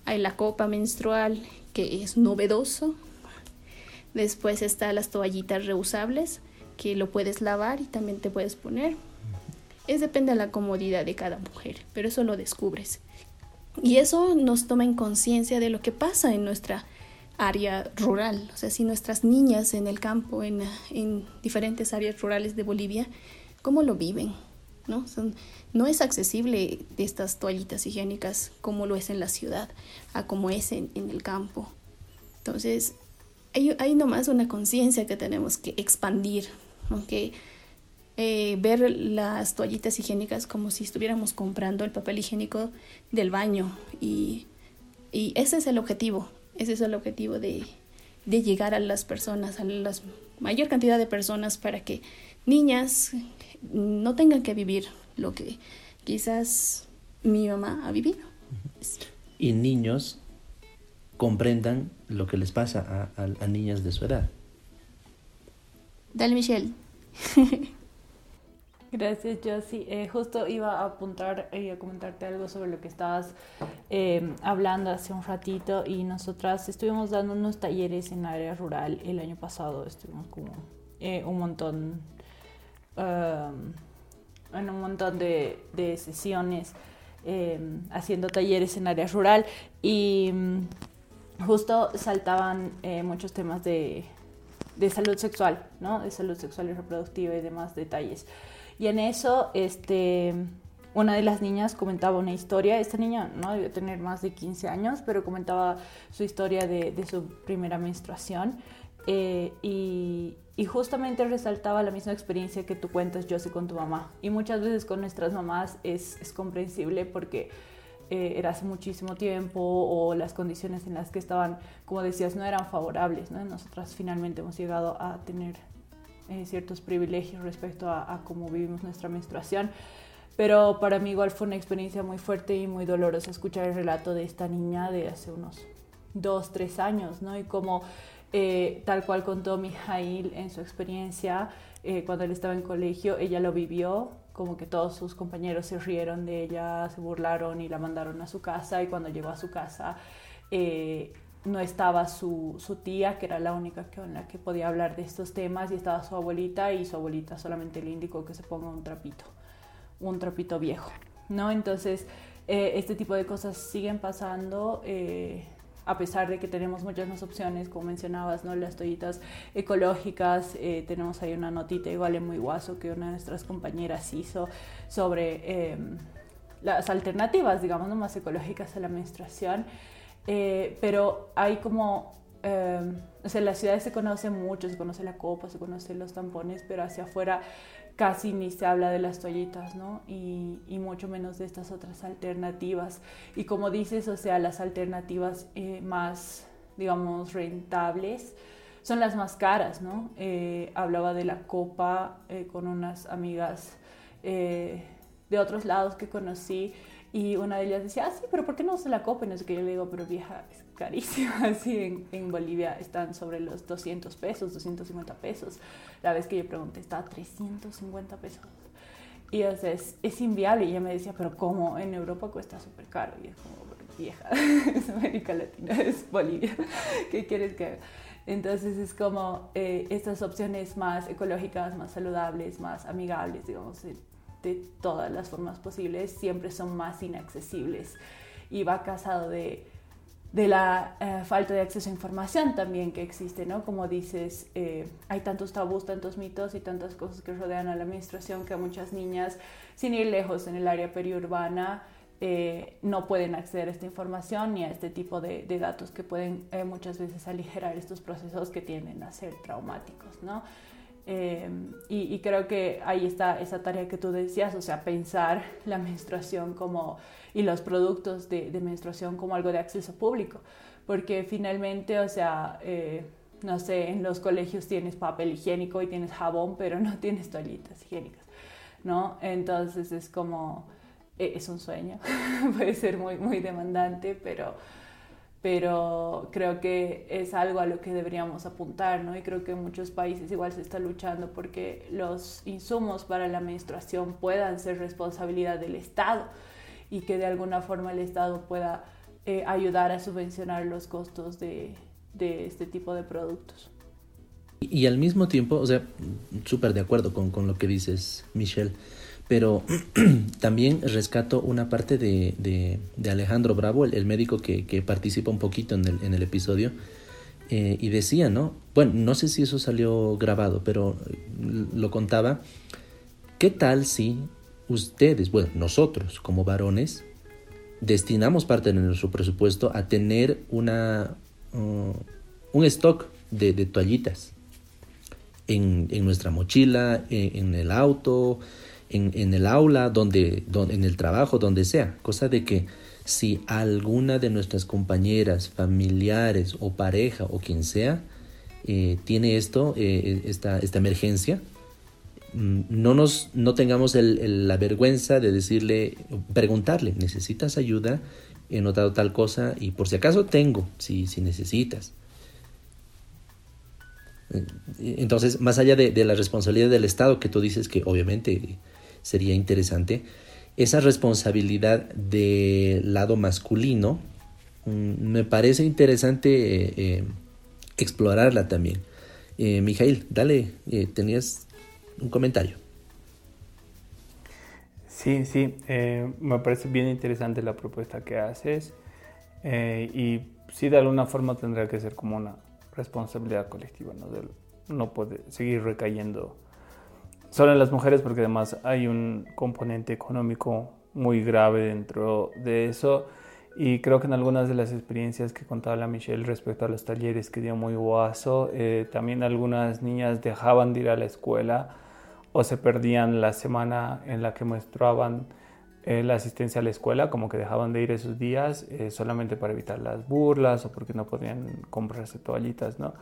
hay la copa menstrual que es novedoso. Después está las toallitas reusables que lo puedes lavar y también te puedes poner. Es depende de la comodidad de cada mujer, pero eso lo descubres. Y eso nos toma en conciencia de lo que pasa en nuestra área rural. O sea, si nuestras niñas en el campo, en, en diferentes áreas rurales de Bolivia, ¿cómo lo viven? ¿No? Son, no es accesible estas toallitas higiénicas como lo es en la ciudad, a como es en, en el campo. Entonces, hay, hay nomás una conciencia que tenemos que expandir, que eh, ver las toallitas higiénicas como si estuviéramos comprando el papel higiénico del baño. Y, y ese es el objetivo, ese es el objetivo de, de llegar a las personas, a la mayor cantidad de personas para que niñas no tengan que vivir lo que quizás mi mamá ha vivido. Y niños comprendan lo que les pasa a, a, niñas de su edad. Dale, Michelle. Gracias, Josie. Eh, justo iba a apuntar y a comentarte algo sobre lo que estabas eh, hablando hace un ratito y nosotras estuvimos dando unos talleres en área rural el año pasado. Estuvimos como eh, un montón, en un montón de, de sesiones haciendo talleres en área rural y um, justo saltaban muchos temas de, de salud sexual, ¿no? De salud sexual y reproductiva y demás detalles. Y en eso, este, una de las niñas comentaba una historia. Esta niña no debe tener más de 15 años, pero comentaba su historia de, su primera menstruación. Eh, y, justamente resaltaba la misma experiencia que tú cuentas, sé con tu mamá. Y muchas veces con nuestras mamás es, es comprensible porque eh, era hace muchísimo tiempo o las condiciones en las que estaban, como decías, no eran favorables. ¿no? Nosotras finalmente hemos llegado a tener eh, ciertos privilegios respecto a, cómo vivimos nuestra menstruación. Pero para mí igual fue una experiencia muy fuerte y muy dolorosa escuchar el relato de esta niña de hace unos dos, tres años, ¿no? Y como eh, tal cual contó Mijail en su experiencia, eh, cuando él estaba en colegio, ella lo vivió, como que todos sus compañeros se rieron de ella, se burlaron y la mandaron a su casa y cuando llegó a su casa no estaba su, su, tía, que era la única con la que podía hablar de estos temas, y estaba su abuelita, y su abuelita solamente le indicó que se ponga un trapito, un trapito viejo, ¿no? Entonces, eh, este tipo de cosas siguen pasando, eh, a pesar de que tenemos muchas más opciones, como mencionabas, ¿no? Las toallitas ecológicas, eh, tenemos ahí una notita igual en muy guaso que una de nuestras compañeras hizo sobre las alternativas, digamos, más ecológicas a la menstruación. Eh, pero hay como, eh, o sea, en las ciudades se conoce mucho, se conoce la copa, se conocen los tampones, pero hacia afuera casi ni se habla de las toallitas, ¿no? Y, mucho menos de estas otras alternativas. Y como dices, o sea, las alternativas eh, más, digamos, rentables son las más caras, ¿no? hablaba de la copa con unas amigas de otros lados que conocí y una de ellas decía, ah, sí, pero ¿por qué no se la copa? Y no sé qué, yo le digo, pero vieja, es carísima. Así en, en, Bolivia están sobre los 200 pesos, 250 pesos. La vez que yo pregunté, está a 350 pesos. Y o sea, es, es, inviable. Y ella me decía, pero ¿cómo? En Europa cuesta súper caro. Y es como, vieja, es América Latina, es Bolivia. ¿Qué quieres que haga? Entonces es como eh, estas opciones más ecológicas, más saludables, más amigables, digamos, de todas las formas posibles siempre son más inaccesibles y va casado de, de la eh, falta de acceso a información también que existe, ¿no? Como dices, eh, hay tantos tabús, tantos mitos y tantas cosas que rodean a la menstruación que muchas niñas, sin ir lejos en el área periurbana, eh, no pueden acceder a esta información ni a este tipo de, de datos que pueden muchas veces aligerar estos procesos que tienden a ser traumáticos, ¿no? Em, y, creo que ahí está esa tarea que tú decías, o sea, pensar la menstruación como, y los productos de, menstruación como algo de acceso público, porque finalmente, o sea, eh, no sé, en los colegios tienes papel higiénico y tienes jabón, pero no tienes toallitas higiénicas, ¿no? Entonces es como, e, es un sueño, puede ser muy, muy demandante, pero pero creo que es algo a lo que deberíamos apuntar, ¿no? Y creo que en muchos países igual se está luchando porque los insumos para la menstruación puedan ser responsabilidad del Estado y que de alguna forma el Estado pueda eh, ayudar a subvencionar los costos de, de este tipo de productos. Y, al mismo tiempo, o sea, súper de acuerdo con, con lo que dices, Michelle pero también rescato una parte de, de, Alejandro Bravo, el, médico que, que, participa un poquito en el, en el episodio, eh, y decía, ¿no? Bueno, no sé si eso salió grabado, pero lo contaba. ¿Qué tal si ustedes, bueno, nosotros como varones, destinamos parte de nuestro presupuesto a tener una, uh, un stock de, de toallitas? en, en nuestra mochila, en, el auto, en, el aula, donde, donde, en el trabajo, donde sea. Cosa de que si alguna de nuestras compañeras, familiares o pareja o quien sea eh, tiene esto, eh, esta, esta emergencia, mm, no nos no tengamos el, la vergüenza de decirle, preguntarle, ¿necesitas ayuda? He notado tal cosa y por si acaso tengo, si, si necesitas. Eh, entonces, más allá de, de, la responsabilidad del Estado, que tú dices que obviamente sería interesante, esa responsabilidad del lado masculino mm, me parece interesante eh, explorarla también. Eh, Mijail, dale, tenías un comentario. Sí, sí, me parece bien interesante la propuesta que haces y sí, de alguna forma tendrá que ser como una responsabilidad colectiva, ¿no? no puede seguir recayendo solo en las mujeres porque además hay un componente económico muy grave dentro de eso y creo que en algunas de las experiencias que contaba la Michelle respecto a los talleres que dio muy guaso, eh, también algunas niñas dejaban de ir a la escuela o se perdían la semana en la que menstruaban eh, la asistencia a la escuela, como que dejaban de ir esos días eh, solamente para evitar las burlas o porque no podían comprarse toallitas, ¿no?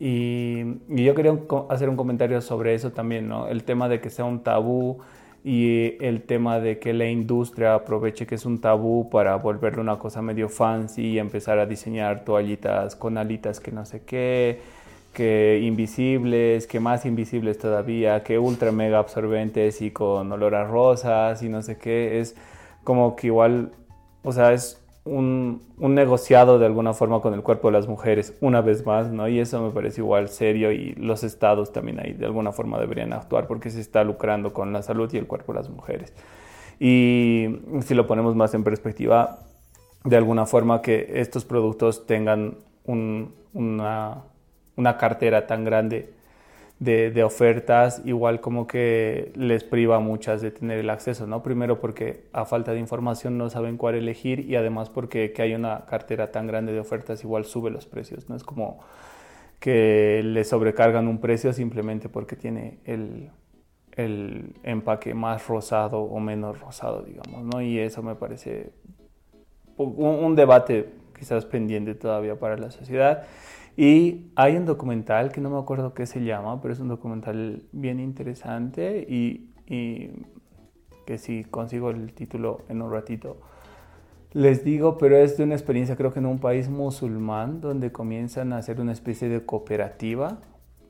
Y, yo quería hacer un comentario sobre eso también, ¿no? El tema de que sea un tabú y el tema de que la industria aproveche que es un tabú para volverlo una cosa medio fancy y empezar a diseñar toallitas con alitas que no sé qué, que invisibles, que más invisibles todavía, que ultra mega absorbentes y con olor a rosas y no sé qué, es como que igual, o sea, es un, negociado de alguna forma con el cuerpo de las mujeres, una vez más, ¿no? Y eso me parece igual serio y los estados también ahí de alguna forma deberían actuar porque se está lucrando con la salud y el cuerpo de las mujeres. Y si lo ponemos más en perspectiva, de alguna forma que estos productos tengan un, una una cartera tan grande de, ofertas, igual como que les priva a muchas de tener el acceso, ¿no? Primero porque a falta de información no saben cuál elegir y además porque que hay una cartera tan grande de ofertas igual sube los precios, ¿no? Es como que le sobrecargan un precio simplemente porque tiene el, el empaque más rosado o menos rosado, digamos, ¿no? Y eso me parece un, un debate quizás pendiente todavía para la sociedad. Y hay un documental que no me acuerdo qué se llama, pero es un documental bien interesante y, que si consigo el título en un ratito les digo, pero es de una experiencia creo que en un país musulmán donde comienzan a hacer una especie de cooperativa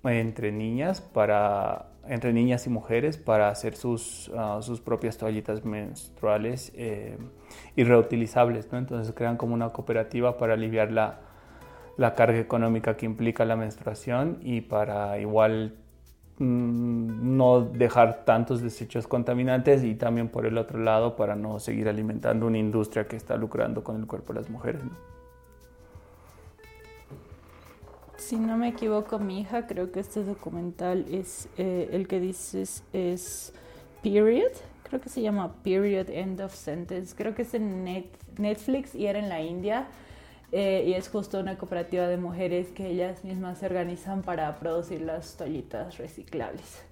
entre niñas para entre niñas y mujeres para hacer sus, ah, sus propias toallitas menstruales eh, y reutilizables, ¿no? Entonces crean como una cooperativa para aliviar la, la carga económica que implica la menstruación y para igual mm, no dejar tantos desechos contaminantes y también por el otro lado para no seguir alimentando una industria que está lucrando con el cuerpo de las mujeres. Si no me equivoco, mi hija, creo que este documental es eh, el que dices es Period, creo que se llama Period End of Sentence, creo que es en Netflix y era en la India eh, y es justo una cooperativa de mujeres que ellas mismas se organizan para producir las toallitas reciclables.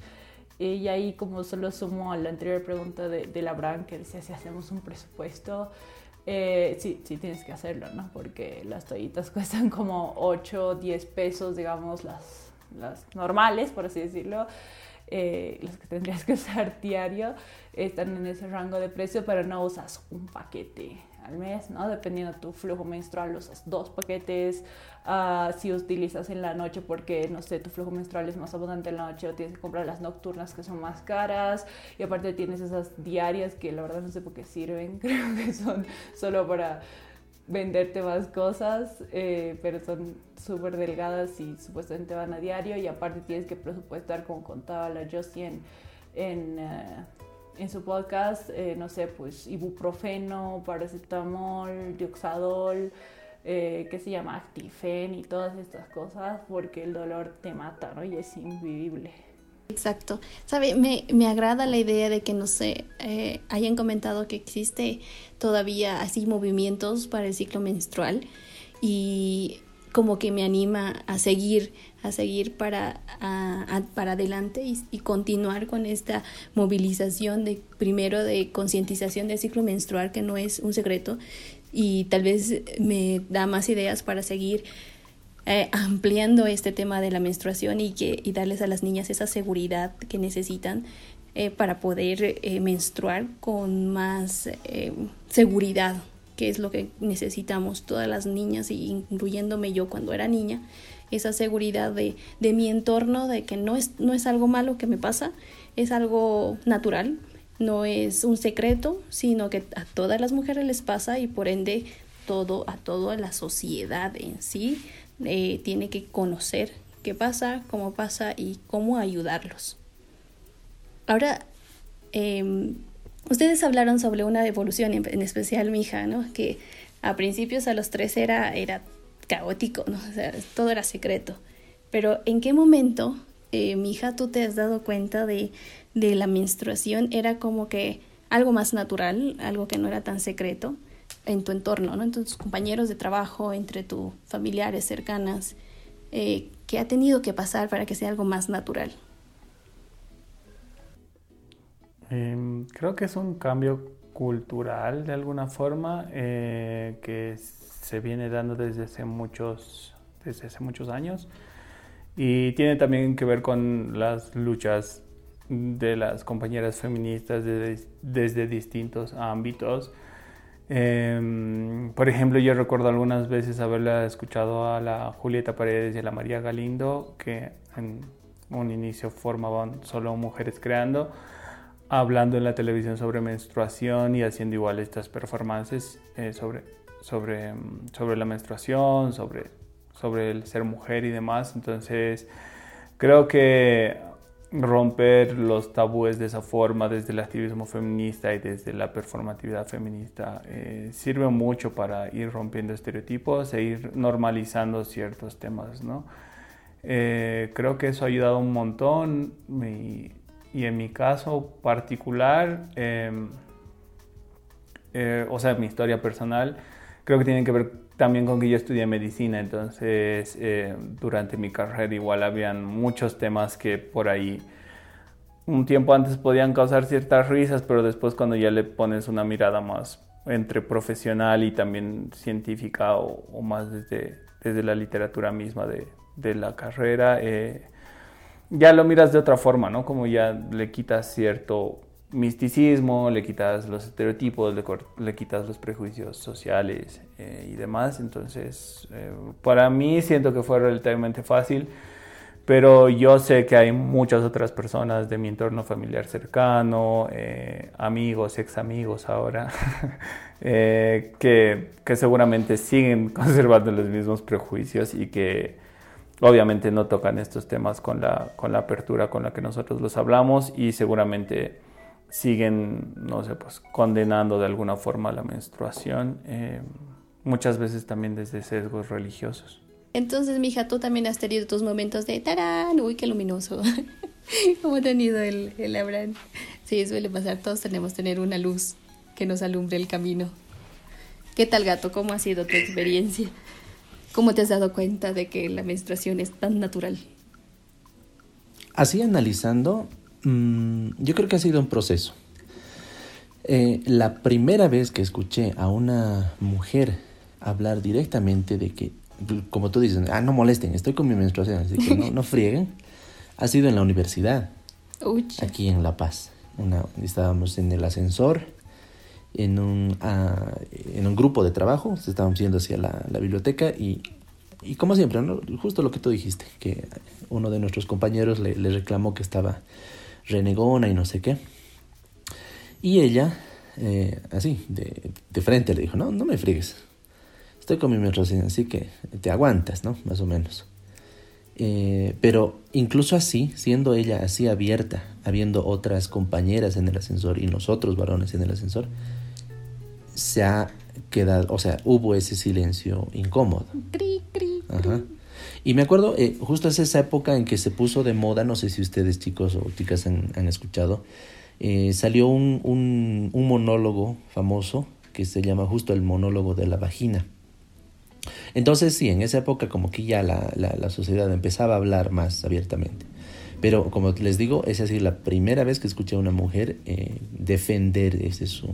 Y ahí como solo sumo a la anterior pregunta de, de Labran que decía si hacemos un presupuesto, eh, sí, sí tienes que hacerlo, ¿no? Porque las toallitas cuestan como 8, 10 pesos, digamos, las, las normales, por así decirlo. Eh, las que tendrías que usar diario están en ese rango de precio, pero no usas un paquete ¿no? Dependiendo de tu flujo menstrual, usas dos paquetes. Uh, si utilizas en la noche porque, no sé, tu flujo menstrual es más abundante en la noche o tienes que comprar las nocturnas que son más caras. Y aparte tienes esas diarias que la verdad no sé por qué sirven. Creo que son solo para venderte más cosas, eh, pero son súper delgadas y supuestamente van a diario. Y aparte tienes que presupuestar, como contaba la Josie en... uh, en su podcast, eh, no sé, pues ibuprofeno, paracetamol, dioxadol, eh, que se llama Actifen y todas estas cosas porque el dolor te mata, ¿no? Y es invivible. Exacto. Sabe, me, me agrada la idea de que, no sé, eh, hayan comentado que existe todavía así movimientos para el ciclo menstrual y como que me anima a seguir, a seguir para, para adelante y, continuar con esta movilización de primero de concientización del ciclo menstrual, que no es un secreto, y tal vez me da más ideas para seguir eh, ampliando este tema de la menstruación y, que, y darles a las niñas esa seguridad que necesitan eh, para poder eh, menstruar con más seguridad que es lo que necesitamos todas las niñas, incluyéndome yo cuando era niña, esa seguridad de, de mi entorno, de que no es, no es algo malo que me pasa, es algo natural, no es un secreto, sino que a todas las mujeres les pasa y por ende todo, a toda la sociedad en sí eh, tiene que conocer qué pasa, cómo pasa y cómo ayudarlos. Ahora, eh, Ustedes hablaron sobre una evolución, en, especial mi hija, ¿no? Que a principios a los tres era, era caótico, ¿no? O sea, todo era secreto. Pero ¿en qué momento, eh, mi hija, tú te has dado cuenta de, de la menstruación? Era como que algo más natural, algo que no era tan secreto en tu entorno, ¿no? Entre tus compañeros de trabajo, entre tus familiares cercanas. Eh, ¿Qué ha tenido que pasar para que sea algo más natural? Em, creo que es un cambio cultural de alguna forma eh, que se viene dando desde hace muchos, desde hace muchos años y tiene también que ver con las luchas de las compañeras feministas desde, distintos ámbitos. Em, por ejemplo, yo recuerdo algunas veces haberla escuchado a la Julieta Paredes y a la María Galindo, que en un inicio formaban solo mujeres creando, hablando en la televisión sobre menstruación y haciendo igual estas performances eh, sobre, sobre, sobre la menstruación, sobre, sobre el ser mujer y demás. Entonces, creo que romper los tabúes de esa forma desde el activismo feminista y desde la performatividad feminista eh, sirve mucho para ir rompiendo estereotipos e ir normalizando ciertos temas, ¿no? Eh, creo que eso ha ayudado un montón y y en mi caso particular, em, eh, o sea, mi historia personal, creo que tiene que ver también con que yo estudié medicina, entonces eh, durante mi carrera igual habían muchos temas que por ahí un tiempo antes podían causar ciertas risas, pero después cuando ya le pones una mirada más entre profesional y también científica o, más desde, desde la literatura misma de, de la carrera, eh, ya lo miras de otra forma, ¿no? Como ya le quitas cierto misticismo, le quitas los estereotipos, le, quitas los prejuicios sociales eh, y demás. Entonces, eh, para mí siento que fue relativamente fácil, pero yo sé que hay muchas otras personas de mi entorno familiar cercano, eh, amigos, ex amigos ahora, que, que seguramente siguen conservando los mismos prejuicios y que Obviamente no tocan estos temas con la, con la apertura con la que nosotros los hablamos y seguramente siguen, no sé, pues condenando de alguna forma la menstruación, eh, muchas veces también desde sesgos religiosos. Entonces, mija, tú también has tenido tus momentos de tarán, uy, qué luminoso. Como ha tenido el, el Abraham. Sí, suele pasar, todos tenemos que tener una luz que nos alumbre el camino. ¿Qué tal, gato? ¿Cómo ha sido tu experiencia? ¿Cómo te has dado cuenta de que la menstruación es tan natural? Así analizando, mm, yo creo que ha sido un proceso. Eh, la primera vez que escuché a una mujer hablar directamente de que, como tú dices, ah, no molesten, estoy con mi menstruación, así que no, no frieguen, ha sido en la universidad, aquí en La Paz. estábamos en el ascensor, en un, ah, en un grupo de trabajo, estábamos yendo hacia la, la biblioteca y, y, como siempre, justo lo que tú dijiste, que uno de nuestros compañeros le, le, reclamó que estaba renegona y no sé qué. Y ella, eh, así, de, de, frente le dijo, no, no me friegues, estoy con mi menstruación, así que te aguantas, ¿no? Más o menos. Eh, pero incluso así, siendo ella así abierta, habiendo otras compañeras en el ascensor y nosotros varones en el ascensor, se ha quedado, o sea, hubo ese silencio incómodo. Y me acuerdo, eh, justo es esa época en que se puso de moda, no sé si ustedes chicos o chicas han, escuchado, eh, salió un, un, monólogo famoso que se llama justo el monólogo de la vagina. Entonces sí, en esa época como que ya la, la, sociedad empezaba a hablar más abiertamente. Pero como les digo, es así la primera vez que escuché a una mujer eh, defender ese su,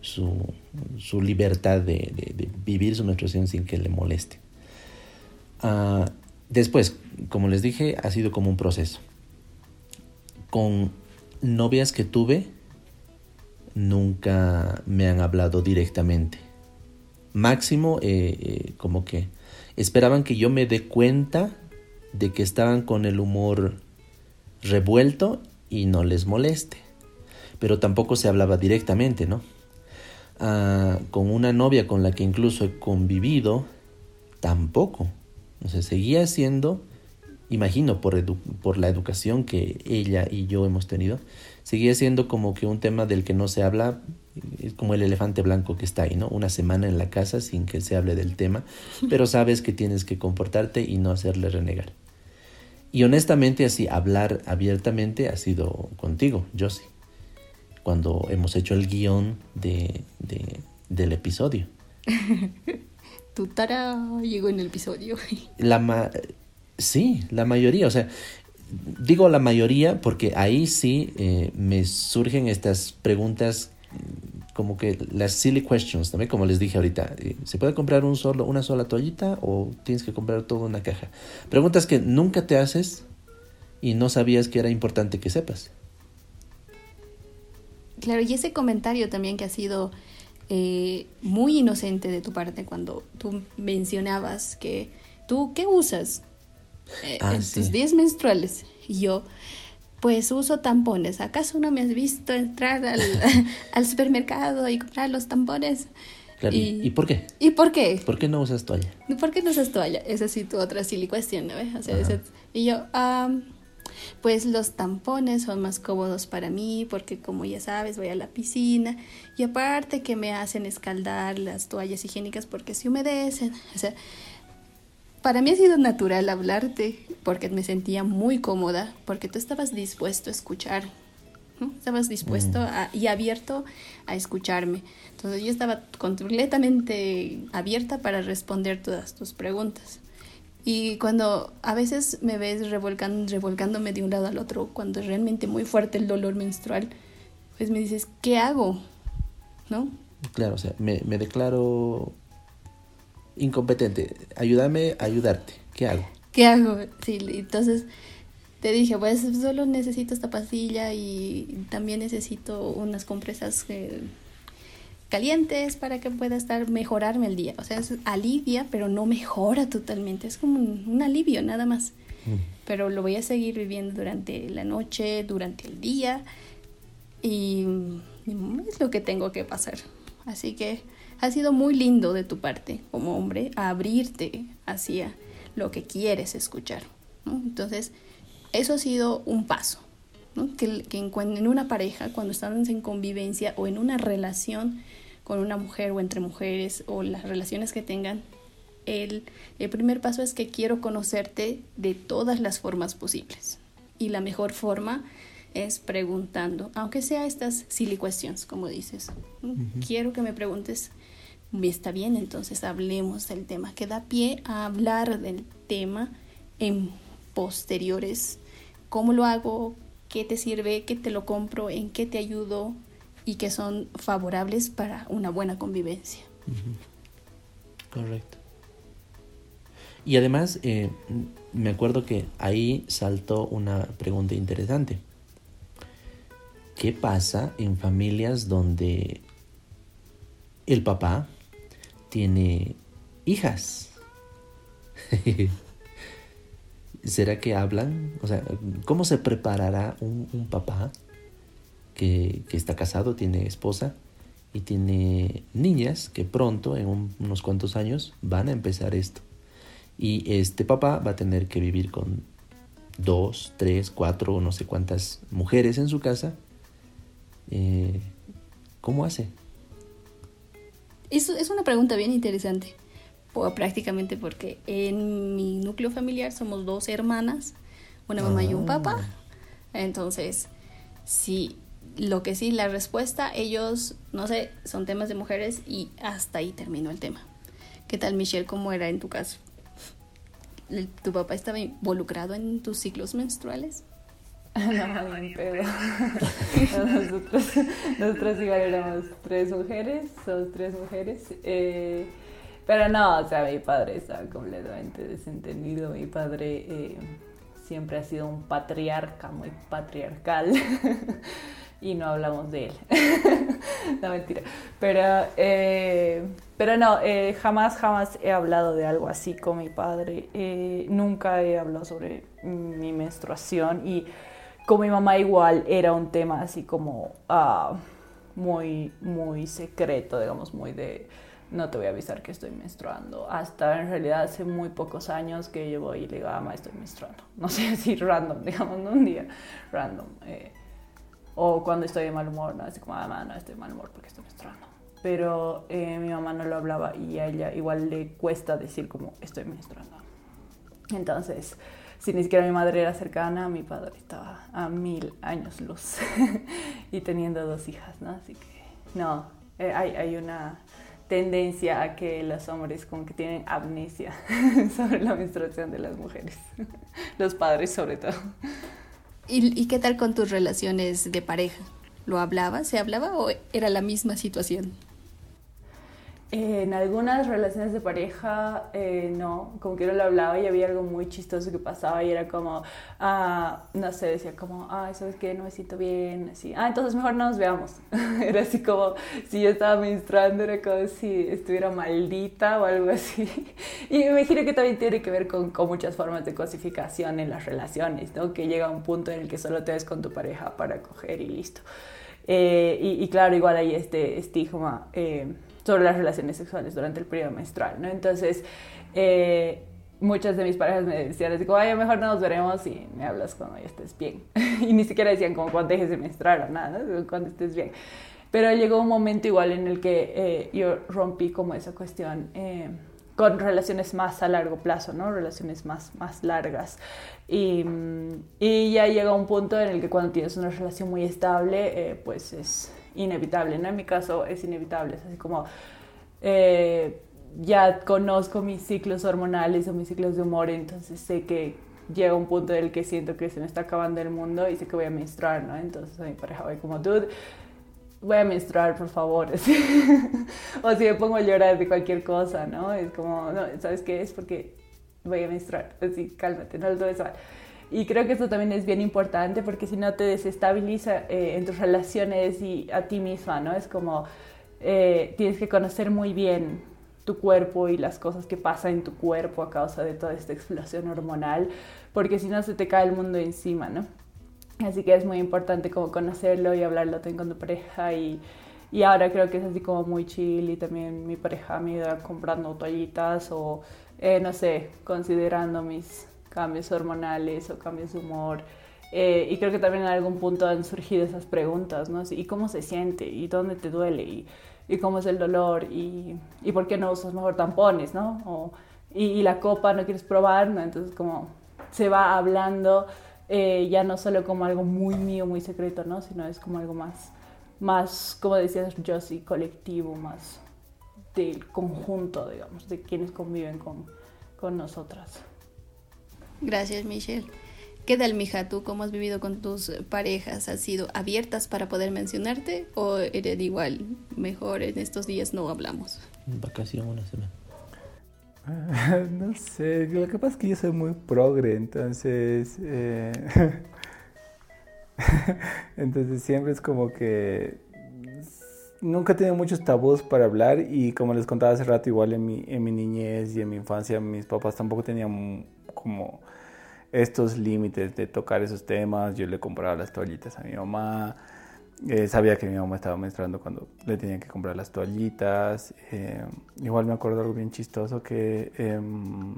su, su libertad de, de, vivir su menstruación sin que le moleste. Ah, después, como les dije, ha sido como un proceso. Con novias que tuve, nunca me han hablado directamente. Máximo, eh, eh, como que esperaban que yo me dé cuenta de que estaban con el humor revuelto y no les moleste. Pero tampoco se hablaba directamente, ¿no? Ah, con una novia con la que incluso he convivido, tampoco. O seguía siendo, imagino por, por la educación que ella y yo hemos tenido, seguía siendo como que un tema del que no se habla, es como el elefante blanco que está ahí, ¿no? Una semana en la casa sin que se hable del tema, pero sabes que tienes que comportarte y no hacerle renegar. Y honestamente así, hablar abiertamente ha sido contigo, Josie cuando hemos hecho el guion de, del episodio. tu tara llegó en el episodio. La sí, la mayoría, o sea, digo la mayoría porque ahí sí eh, me surgen estas preguntas como que las silly questions, también como les dije ahorita, eh, ¿se puede comprar un solo, una sola toallita o tienes que comprar toda una caja? Preguntas que nunca te haces y no sabías que era importante que sepas. Claro, y ese comentario también que ha sido eh, muy inocente de tu parte cuando tú mencionabas que tú, ¿qué usas eh, ah, en tus días menstruales? Y yo, pues uso tampones. ¿Acaso no me has visto entrar al, al supermercado y comprar los tampones? y, por qué? ¿Y por qué? ¿Por qué no usas toalla? ¿Por qué no usas toalla? Esa sí tu otra silly question, ¿no? O sea, y yo, um, pues los tampones son más cómodos para mí porque como ya sabes voy a la piscina y aparte que me hacen escaldar las toallas higiénicas porque se humedecen. O sea, para mí ha sido natural hablarte porque me sentía muy cómoda porque tú estabas dispuesto a escuchar. Estabas dispuesto mm. y abierto a escucharme. Entonces yo estaba completamente abierta para responder todas tus preguntas. Y cuando a veces me ves revolcando, revolcándome de un lado al otro, cuando es realmente muy fuerte el dolor menstrual, pues me dices, ¿qué hago? ¿No? Claro, o sea, me, me declaro incompetente. Ayúdame a ayudarte. ¿Qué hago? ¿Qué hago? Sí, entonces te dije, pues solo necesito esta pastilla y también necesito unas compresas que calientes para que pueda estar mejorarme el día. O sea, es alivia, pero no mejora totalmente. Es como un, alivio nada más. Mm. Pero lo voy a seguir viviendo durante la noche, durante el día. Y, es lo que tengo que pasar. Así que ha sido muy lindo de tu parte como hombre abrirte hacia lo que quieres escuchar. Entonces, eso ha sido un paso. Que, que en, una pareja, cuando están en convivencia o en una relación, con una mujer o entre mujeres o las relaciones que tengan, el, el primer paso es que quiero conocerte de todas las formas posibles. Y la mejor forma es preguntando, aunque sea estas silly questions, como dices. Quiero que me preguntes, está bien, entonces hablemos del tema, que da pie a hablar del tema en posteriores. ¿Cómo lo hago? ¿Qué te sirve? ¿Qué te lo compro? ¿En qué te ayudo? Y que son favorables para una buena convivencia. Correcto. Y además, eh, me acuerdo que ahí saltó una pregunta interesante. ¿Qué pasa en familias donde el papá tiene hijas? ¿Será que hablan? O sea, ¿cómo se preparará un, un papá que, está casado, tiene esposa y tiene niñas que pronto, en unos cuantos años, van a empezar esto. Y este papá va a tener que vivir con dos, tres, cuatro o no sé cuántas mujeres en su casa. Eh, ¿Cómo hace? Es, es una pregunta bien interesante, prácticamente porque en mi núcleo familiar somos dos hermanas, una mamá y un papá. Ah. Entonces, si lo que sí, la respuesta, ellos, no sé, son temas de mujeres y hasta ahí terminó el tema. ¿Qué tal, Michelle? ¿Cómo era en tu caso? ¿Tu papá estaba involucrado en tus ciclos menstruales? No, ni pedo. nosotros, nosotros igual éramos tres mujeres, somos tres mujeres. Eh, pero no, o sea, mi padre estaba completamente desentendido. Mi padre eh, siempre ha sido un patriarca, muy patriarcal. y no hablamos de él. no, mentira. Pero, eh, pero no, jamás, jamás he hablado de algo así con mi padre. nunca he hablado sobre mi menstruación y con mi mamá igual era un tema así como ah, muy, muy secreto, digamos, muy de no te voy a avisar que estoy menstruando. Hasta en realidad hace muy pocos años que yo voy y le digo, mamá, estoy menstruando. No sé, así random, digamos, un día random. Eh, o cuando estoy de mal humor, ¿no? Así como, mamá, no estoy de mal humor porque estoy menstruando. Pero eh, mi mamá no lo hablaba y a ella igual le cuesta decir como, estoy menstruando. Entonces, si ni siquiera mi madre era cercana, mi padre estaba a mil años luz y teniendo dos hijas, ¿no? Así que no, eh, hay, hay una tendencia a que los hombres como que tienen amnesia sobre la menstruación de las mujeres, los padres sobre todo. ¿Y, ¿Y qué tal con tus relaciones de pareja? ¿Lo hablaba? ¿Se hablaba o era la misma situación? En algunas relaciones de pareja, eh, no, como que no lo hablaba y había algo muy chistoso que pasaba y era como, ah, no sé, decía como, ah, ¿sabes qué? No me siento bien, así, ah, entonces mejor no nos veamos. era así como, si yo estaba menstruando, era como si estuviera maldita o algo así. y me imagino que también tiene que ver con, con, muchas formas de cosificación en las relaciones, ¿no? Que llega un punto en el que solo te ves con tu pareja para coger y listo. Eh, y, y, claro, igual hay este estigma. Eh, sobre las relaciones sexuales durante el periodo menstrual, ¿no? Entonces, eh, muchas de mis parejas me decían así como, ay, mejor no nos veremos y me hablas cuando ya estés bien. y ni siquiera decían como cuando dejes de menstruar o nada, ¿no? cuando estés bien. Pero llegó un momento igual en el que eh, yo rompí como esa cuestión eh, con relaciones más a largo plazo, ¿no? Relaciones más, más largas. Y, y ya llega un punto en el que cuando tienes una relación muy estable, pues es inevitable, ¿no? En mi caso es inevitable, es así como eh, ya conozco mis ciclos hormonales o mis ciclos de humor, entonces sé que llega un punto en el que siento que se me está acabando el mundo y sé que voy a menstruar, ¿no? Entonces mi pareja voy como, dude, voy a menstruar, por favor. o si me pongo a llorar de cualquier cosa, ¿no? Es como, no, ¿sabes qué? Es porque voy a menstruar. Así, cálmate, no lo tomes mal. Y creo que eso también es bien importante porque si no te desestabiliza eh, en tus relaciones y a ti misma, ¿no? Es como eh, tienes que conocer muy bien tu cuerpo y las cosas que pasan en tu cuerpo a causa de toda esta explosión hormonal, porque si no se te cae el mundo encima, ¿no? Así que es muy importante como conocerlo y hablarlo también con tu pareja y, y ahora creo que es así como muy chill y también mi pareja me ido comprando toallitas o, eh, no sé, considerando mis cambios hormonales o cambios de humor. Eh, y creo que también en algún punto han surgido esas preguntas, ¿no? ¿Y cómo se siente? ¿Y dónde te duele? ¿Y, y cómo es el dolor? ¿Y, ¿Y, por qué no usas mejor tampones, no? O, y, la copa no quieres probar, ¿no? Entonces como se va hablando eh, ya no solo como algo muy mío, muy secreto, ¿no? Sino es como algo más, más como decías yo, sí, colectivo, más del conjunto, digamos, de quienes conviven con, con nosotras. Gracias, Michelle. ¿Qué tal, mija? ¿Tú cómo has vivido con tus parejas? ¿Has sido abiertas para poder mencionarte o eres igual? Mejor en estos días no hablamos. Vacación una semana. no sé, lo que pasa es que yo soy muy progre, entonces... Eh, entonces siempre es como que... Nunca he tenido muchos tabús para hablar y como les contaba hace rato, igual en mi, en mi niñez y en mi infancia, mis papás tampoco tenían como estos límites de tocar esos temas. Yo le compraba las toallitas a mi mamá. Eh, sabía que mi mamá estaba menstruando cuando le tenían que comprar las toallitas. Eh, igual me acuerdo algo bien chistoso que, em,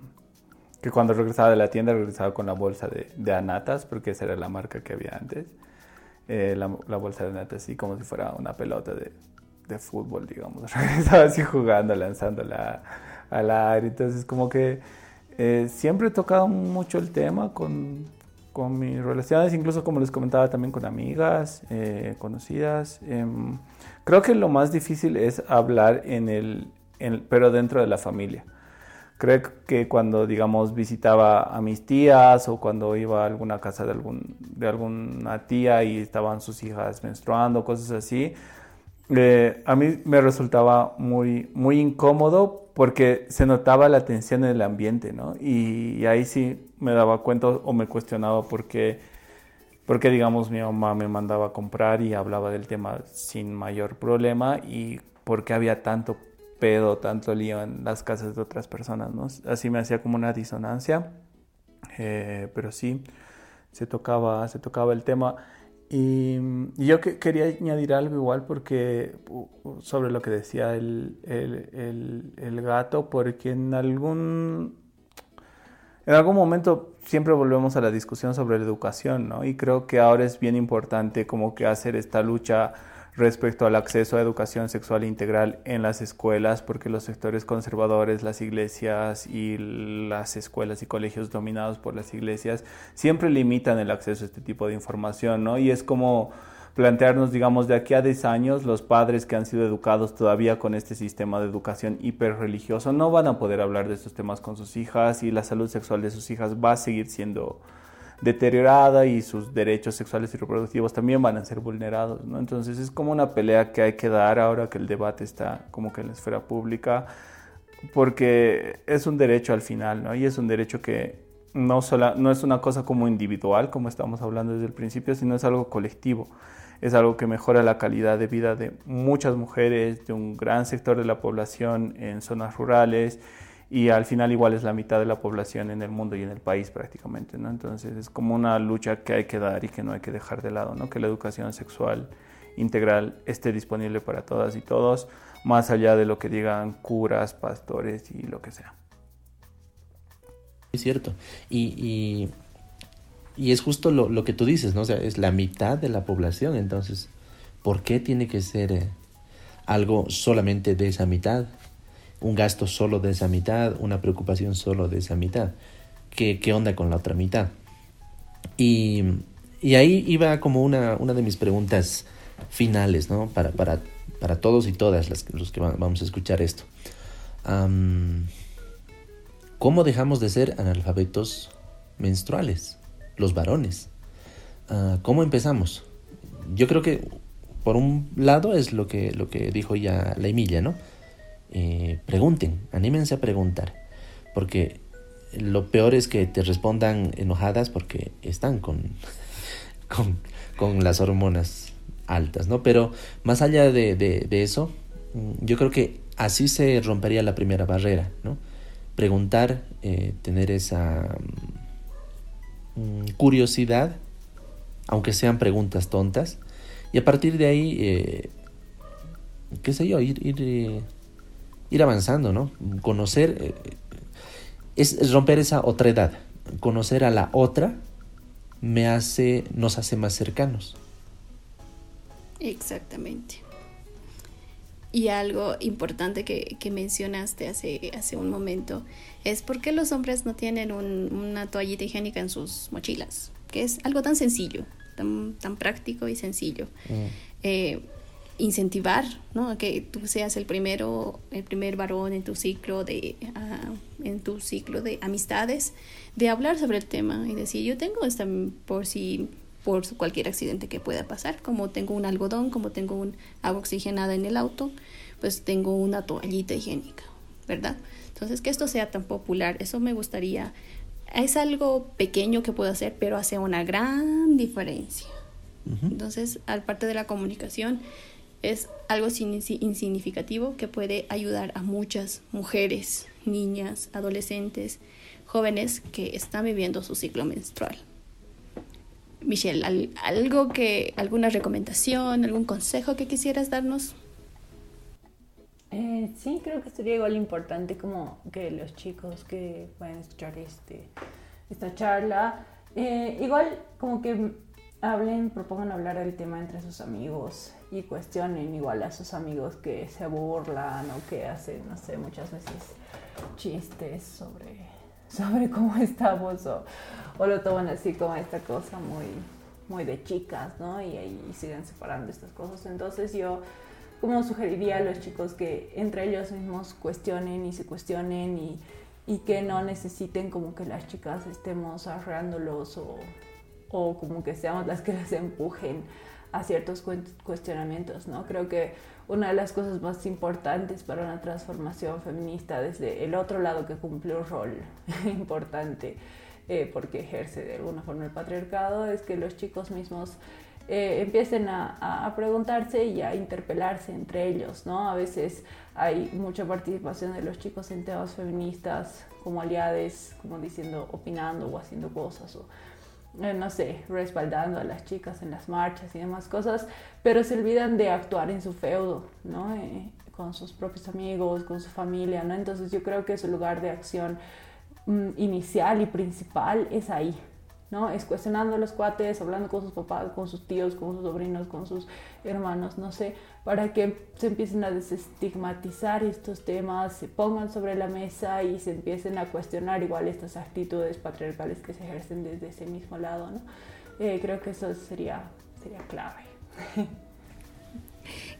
que cuando regresaba de la tienda regresaba con la bolsa de, de Anatas, porque esa era la marca que había antes. Eh, la, la, bolsa de Anatas, así como si fuera una pelota de, de fútbol, digamos. Regresaba así jugando, lanzándola al aire. Entonces como que eh, siempre he tocado mucho el tema con, con, mis relaciones, incluso como les comentaba también con amigas, eh, conocidas. Em, creo que lo más difícil es hablar en el, pero dentro de la familia. Creo que cuando, digamos, visitaba a mis tías o cuando iba a alguna casa de, algún, de alguna tía y estaban sus hijas menstruando, cosas así, eh, a mí me resultaba muy, muy incómodo porque se notaba la tensión en el ambiente, ¿no? Y, ahí sí me daba cuenta o me cuestionaba por qué, porque, digamos, mi mamá me mandaba a comprar y hablaba del tema sin mayor problema y por qué había tanto pedo, tanto lío en las casas de otras personas, ¿no? Así me hacía como una disonancia, eh, pero sí, se tocaba, se tocaba el tema. Y, yo quería añadir algo igual porque sobre lo que decía el, el, el, gato, porque en algún, en algún momento siempre volvemos a la discusión sobre la educación, ¿no? Y creo que ahora es bien importante como que hacer esta lucha respecto al acceso a educación sexual integral en las escuelas, porque los sectores conservadores, las iglesias y las escuelas y colegios dominados por las iglesias siempre limitan el acceso a este tipo de información, ¿no? Y es como plantearnos, digamos, de aquí a 10 años, los padres que han sido educados todavía con este sistema de educación hiperreligioso no van a poder hablar de estos temas con sus hijas y la salud sexual de sus hijas va a seguir siendo deteriorada y sus derechos sexuales y reproductivos también van a ser vulnerados, ¿no? Entonces es como una pelea que hay que dar ahora que el debate está como que en la esfera pública, porque es un derecho al final, ¿no? Y es un derecho que no, sola, no es una cosa como individual, como estamos hablando desde el principio, sino es algo colectivo. Es algo que mejora la calidad de vida de muchas mujeres, de un gran sector de la población en zonas rurales, y al final igual es la mitad de la población en el mundo y en el país prácticamente, ¿no? Entonces es como una lucha que hay que dar y que no hay que dejar de lado, ¿no? Que la educación sexual integral esté disponible para todas y todos, más allá de lo que digan curas, pastores y lo que sea. Es cierto. Y, y, es justo lo, lo, que tú dices, ¿no? O sea, es la mitad de la población, entonces, ¿por qué tiene que ser eh, algo solamente de esa mitad? Un gasto solo de esa mitad, una preocupación solo de esa mitad. ¿Qué, qué onda con la otra mitad? Y, y ahí iba como una, una, de mis preguntas finales, ¿no? Para, para, para todos y todas las, los que vamos a escuchar esto. ¿Cómo dejamos de ser analfabetos menstruales, los varones? Ah, ¿Cómo empezamos? Yo creo que por un lado es lo que, lo que dijo ya la Emilia, ¿no? Eh, pregunten, anímense a preguntar, porque lo peor es que te respondan enojadas porque están con, con, las hormonas altas, ¿no? Pero más allá de, eso, mm, yo creo que así se rompería la primera barrera, ¿no? Preguntar, eh, tener esa mm, curiosidad, aunque sean preguntas tontas, y a partir de ahí, eh, qué sé yo, ir, ir ir avanzando, ¿no? Conocer eh, es, romper esa otra edad. Conocer a la otra me hace, nos hace más cercanos. Exactamente. Y algo importante que, mencionaste hace, hace un momento es por qué los hombres no tienen una toallita higiénica en sus mochilas, que es algo tan sencillo, tan, tan práctico y sencillo. Mm. Eh, incentivar, ¿no? Que tú seas el primero, el primer varón en tu ciclo de, ah, en tu ciclo de amistades, de hablar sobre el tema y decir, yo tengo esta por si, por cualquier accidente que pueda pasar, como tengo un algodón, como tengo un agua oxigenada en el auto, pues tengo una toallita higiénica, ¿verdad? Entonces, que esto sea tan popular, eso me gustaría. Es algo pequeño que puedo hacer, pero hace una gran diferencia. Entonces, al parte de la comunicación, es algo insignificativo que puede ayudar a muchas mujeres, niñas, adolescentes, jóvenes que están viviendo su ciclo menstrual. Michelle, ¿algo que, alguna recomendación, algún consejo que quisieras darnos? Eh, sí, creo que sería igual importante como que los chicos que puedan escuchar este, esta charla, eh, igual como que hablen, propongan hablar del tema entre sus amigos y cuestionen igual a sus amigos que se burlan o que hacen, no sé, muchas veces chistes sobre, sobre cómo estamos o, o lo toman así como esta cosa muy, muy de chicas, ¿no? Y ahí siguen separando estas cosas. Entonces yo como sugeriría a los chicos que entre ellos mismos cuestionen y se cuestionen y, y que no necesiten como que las chicas estemos arreándolos o, o como que seamos las que les empujen a ciertos cuestionamientos, ¿no? Creo que una de las cosas más importantes para una transformación feminista desde el otro lado que cumple un rol importante eh, porque ejerce de alguna forma el patriarcado es que los chicos mismos eh, empiecen a, a, preguntarse y a interpelarse entre ellos, ¿no? A veces hay mucha participación de los chicos en temas feministas como aliades, como diciendo, opinando o haciendo cosas o no sé, respaldando a las chicas en las marchas y demás cosas, pero se olvidan de actuar en su feudo, ¿no? Eh, con sus propios amigos, con su familia, ¿no? Entonces yo creo que su lugar de acción mm, inicial y principal es ahí, ¿no? Es cuestionando los cuates, hablando con sus papás, con sus tíos, con sus sobrinos, con sus hermanos, no sé, para que se empiecen a desestigmatizar estos temas, se pongan sobre la mesa y se empiecen a cuestionar igual estas actitudes patriarcales que se ejercen desde ese mismo lado, ¿no? Eh, creo que eso sería, sería clave.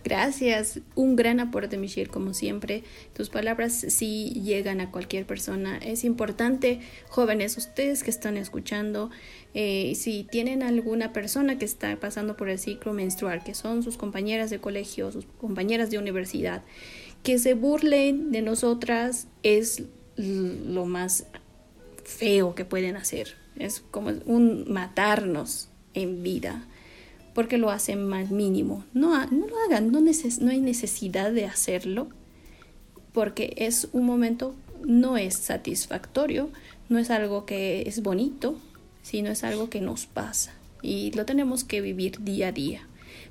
Gracias, un gran aporte Michelle, como siempre. Tus palabras sí llegan a cualquier persona. Es importante, jóvenes, ustedes que están escuchando, eh, si tienen alguna persona que está pasando por el ciclo menstrual, que son sus compañeras de colegio, sus compañeras de universidad, que se burlen de nosotras es lo más feo que pueden hacer. Es como un matarnos en vida porque lo hacen más mínimo. No, no lo hagan, no, no hay necesidad de hacerlo porque es un momento, no es satisfactorio, no es algo que es bonito, sino es algo que nos pasa y lo tenemos que vivir día a día,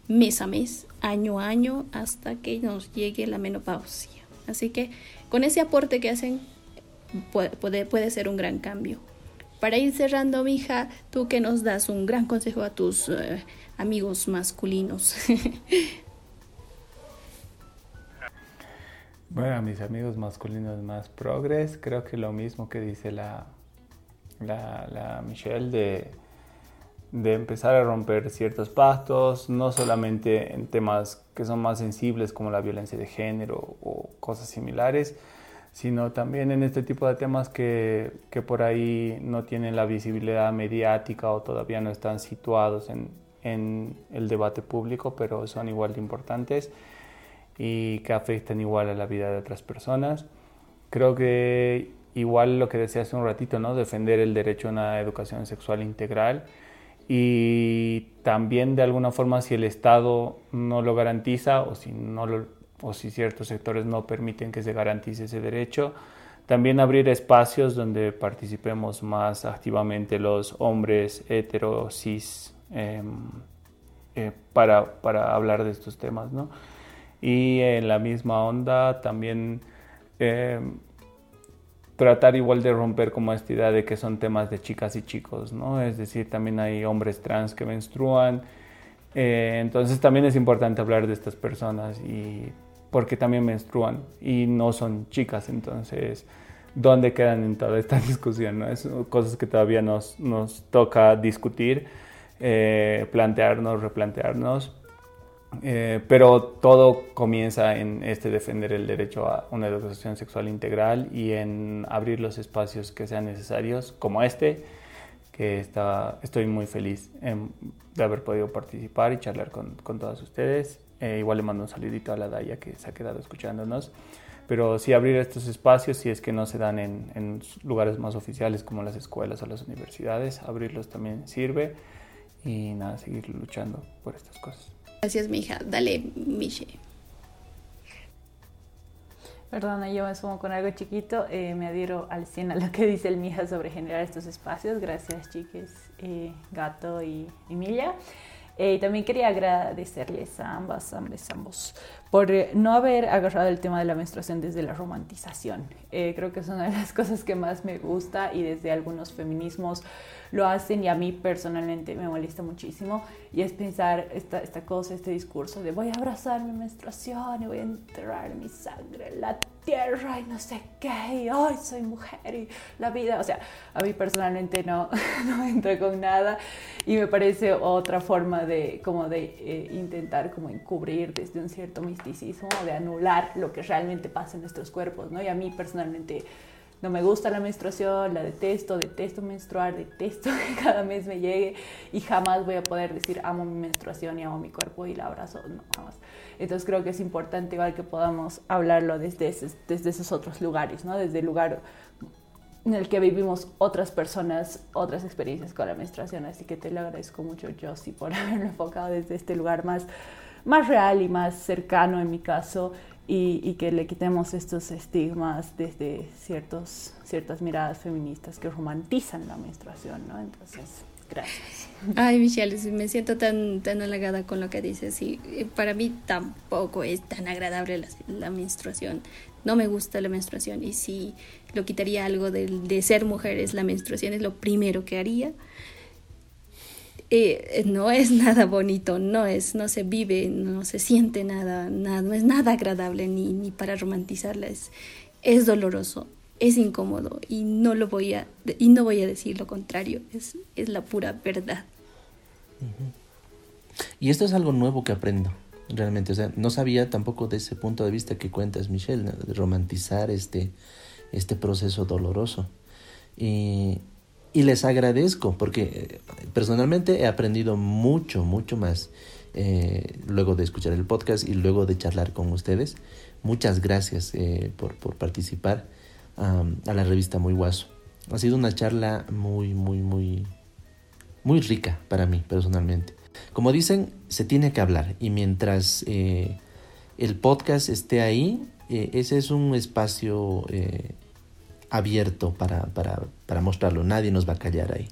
mes a mes, año a año, hasta que nos llegue la menopausia. Así que con ese aporte que hacen puede, puede ser un gran cambio. Para ir cerrando, hija, tú que nos das un gran consejo a tus eh, amigos masculinos. bueno, mis amigos masculinos más progres, creo que lo mismo que dice la, la, Michelle de, de empezar a romper ciertos pactos, no solamente en temas que son más sensibles como la violencia de género o cosas similares, sino también en este tipo de temas que, que, por ahí no tienen la visibilidad mediática o todavía no están situados en, en el debate público, pero son igual de importantes y que afectan igual a la vida de otras personas. Creo que igual lo que decía hace un ratito, ¿no? Defender el derecho a una educación sexual integral y también de alguna forma si el Estado no lo garantiza o si, no o si ciertos sectores no permiten que se garantice ese derecho, también abrir espacios donde participemos más activamente los hombres heteros, cis, Em, eh, para, para, hablar de estos temas, ¿no? Y en la misma onda también em, tratar igual de romper como esta idea de que son temas de chicas y chicos, ¿no? Es decir, también hay hombres trans que menstruan, eh, entonces también es importante hablar de estas personas y porque también menstruan y no son chicas, entonces ¿dónde quedan en toda esta discusión? ¿no? Es cosas que todavía nos, nos toca discutir eh, plantearnos, replantearnos. Eh, pero todo comienza en este defender el derecho a una educación sexual integral y en abrir los espacios que sean necesarios, como este, que está, estoy muy feliz de haber podido participar y charlar con, con todas ustedes. Eh, igual le mando un saludito a la Daya que se ha quedado escuchándonos. Pero sí abrir estos espacios, si es que no se dan en, en lugares más oficiales como las escuelas o las universidades, abrirlos también sirve y nada, seguir luchando por estas cosas. Gracias, mi hija. Dale, Miche. Perdona, yo me sumo con algo chiquito. Eh, me adhiero al 100 a lo que dice el Mija sobre generar estos espacios. Gracias, chiques, eh, Gato y Emilia. Eh, y también quería agradecerles a ambas, ambas, ambos, por no haber agarrado el tema de la menstruación desde la romantización. creo que es una de las cosas que más me gusta y desde algunos feminismos lo hacen y a mí personalmente me molesta muchísimo. Y es pensar esta, esta cosa, este discurso de voy a abrazar mi menstruación y voy a enterrar mi sangre en la tierra y no sé qué, y hoy soy mujer y la vida, o sea, a mí personalmente no, no entra con nada. Y me parece otra forma de como de eh, intentar como encubrir desde un cierto misticismo, de anular lo que realmente pasa en nuestros cuerpos, ¿no? Y a mí personalmente no me gusta la menstruación, la detesto, detesto menstruar, detesto que cada mes me llegue y jamás voy a poder decir amo mi menstruación y amo mi cuerpo y la abrazo, no, jamás. Entonces creo que es importante igual que podamos hablarlo desde, desde esos otros lugares, ¿no? Desde el lugar en el que vivimos otras personas, otras experiencias con la menstruación. Así que te lo agradezco mucho, Josie, por haberlo enfocado desde este lugar más, más real y más cercano en mi caso y, que le quitemos estos estigmas desde ciertos, ciertas miradas feministas que romantizan la menstruación, ¿no? Entonces, gracias. Ay, Michelle, me siento tan, tan halagada con lo que dices. Y eh, para mí tampoco es tan agradable la, menstruación. No me gusta la menstruación y si lo quitaría algo de, de ser mujer es la menstruación, es lo primero que haría. Eh, no es nada bonito, no es, no se vive, no se siente nada, nada no es nada agradable ni, ni para romantizarla, es, es doloroso, es incómodo y no lo voy a, y no voy a decir lo contrario, es, es la pura verdad. Y esto es algo nuevo que aprendo, realmente, o sea, no sabía tampoco de ese punto de vista que cuentas, Michelle, de romantizar este, este proceso doloroso. Y, y les agradezco porque eh, personalmente he aprendido mucho, mucho más eh, luego de escuchar el podcast y luego de charlar con ustedes. Muchas gracias eh, por, por, participar a la revista Muy Guaso. Ha sido una charla muy, muy, muy, muy rica para mí personalmente. Como dicen, se tiene que hablar y mientras el podcast esté ahí, ese es un espacio abierto para, para, para mostrarlo. Nadie nos va a callar ahí.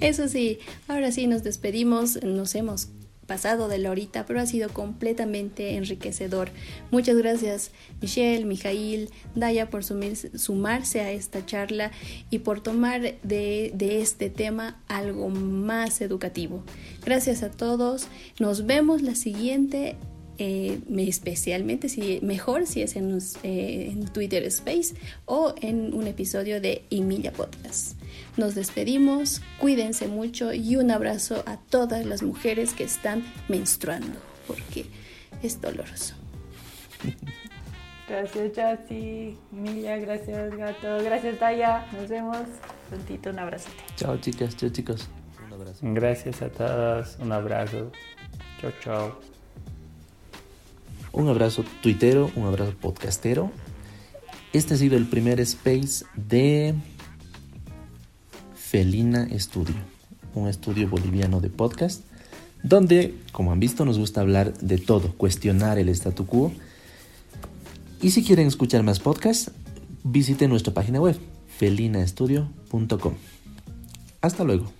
Eso sí, ahora sí nos despedimos, nos hemos pasado de la horita, pero ha sido completamente enriquecedor. Muchas gracias Michelle, Mijail, Daya por sumarse a esta charla y por tomar de, este tema algo más educativo. Gracias a todos, nos vemos la siguiente eh, especialmente si mejor si es en, eh, en, Twitter Space o en un episodio de Emilia Podcast. Nos despedimos, cuídense mucho y un abrazo a todas las mujeres que están menstruando, porque es doloroso. Gracias, Jessy. Emilia, gracias, gato. Gracias, Taya. Nos vemos. Prontito, un abrazo. Chao, chicas. Chao, chicos. Un abrazo. Gracias a todos. Un abrazo. Chao, chao. Un abrazo tuitero, un abrazo podcastero. Este ha sido el primer space de Felina Studio, un estudio boliviano de podcast, donde, como han visto, nos gusta hablar de todo, cuestionar el statu quo. Y si quieren escuchar más podcasts, visiten nuestra página web, felinastudio.com. Hasta luego.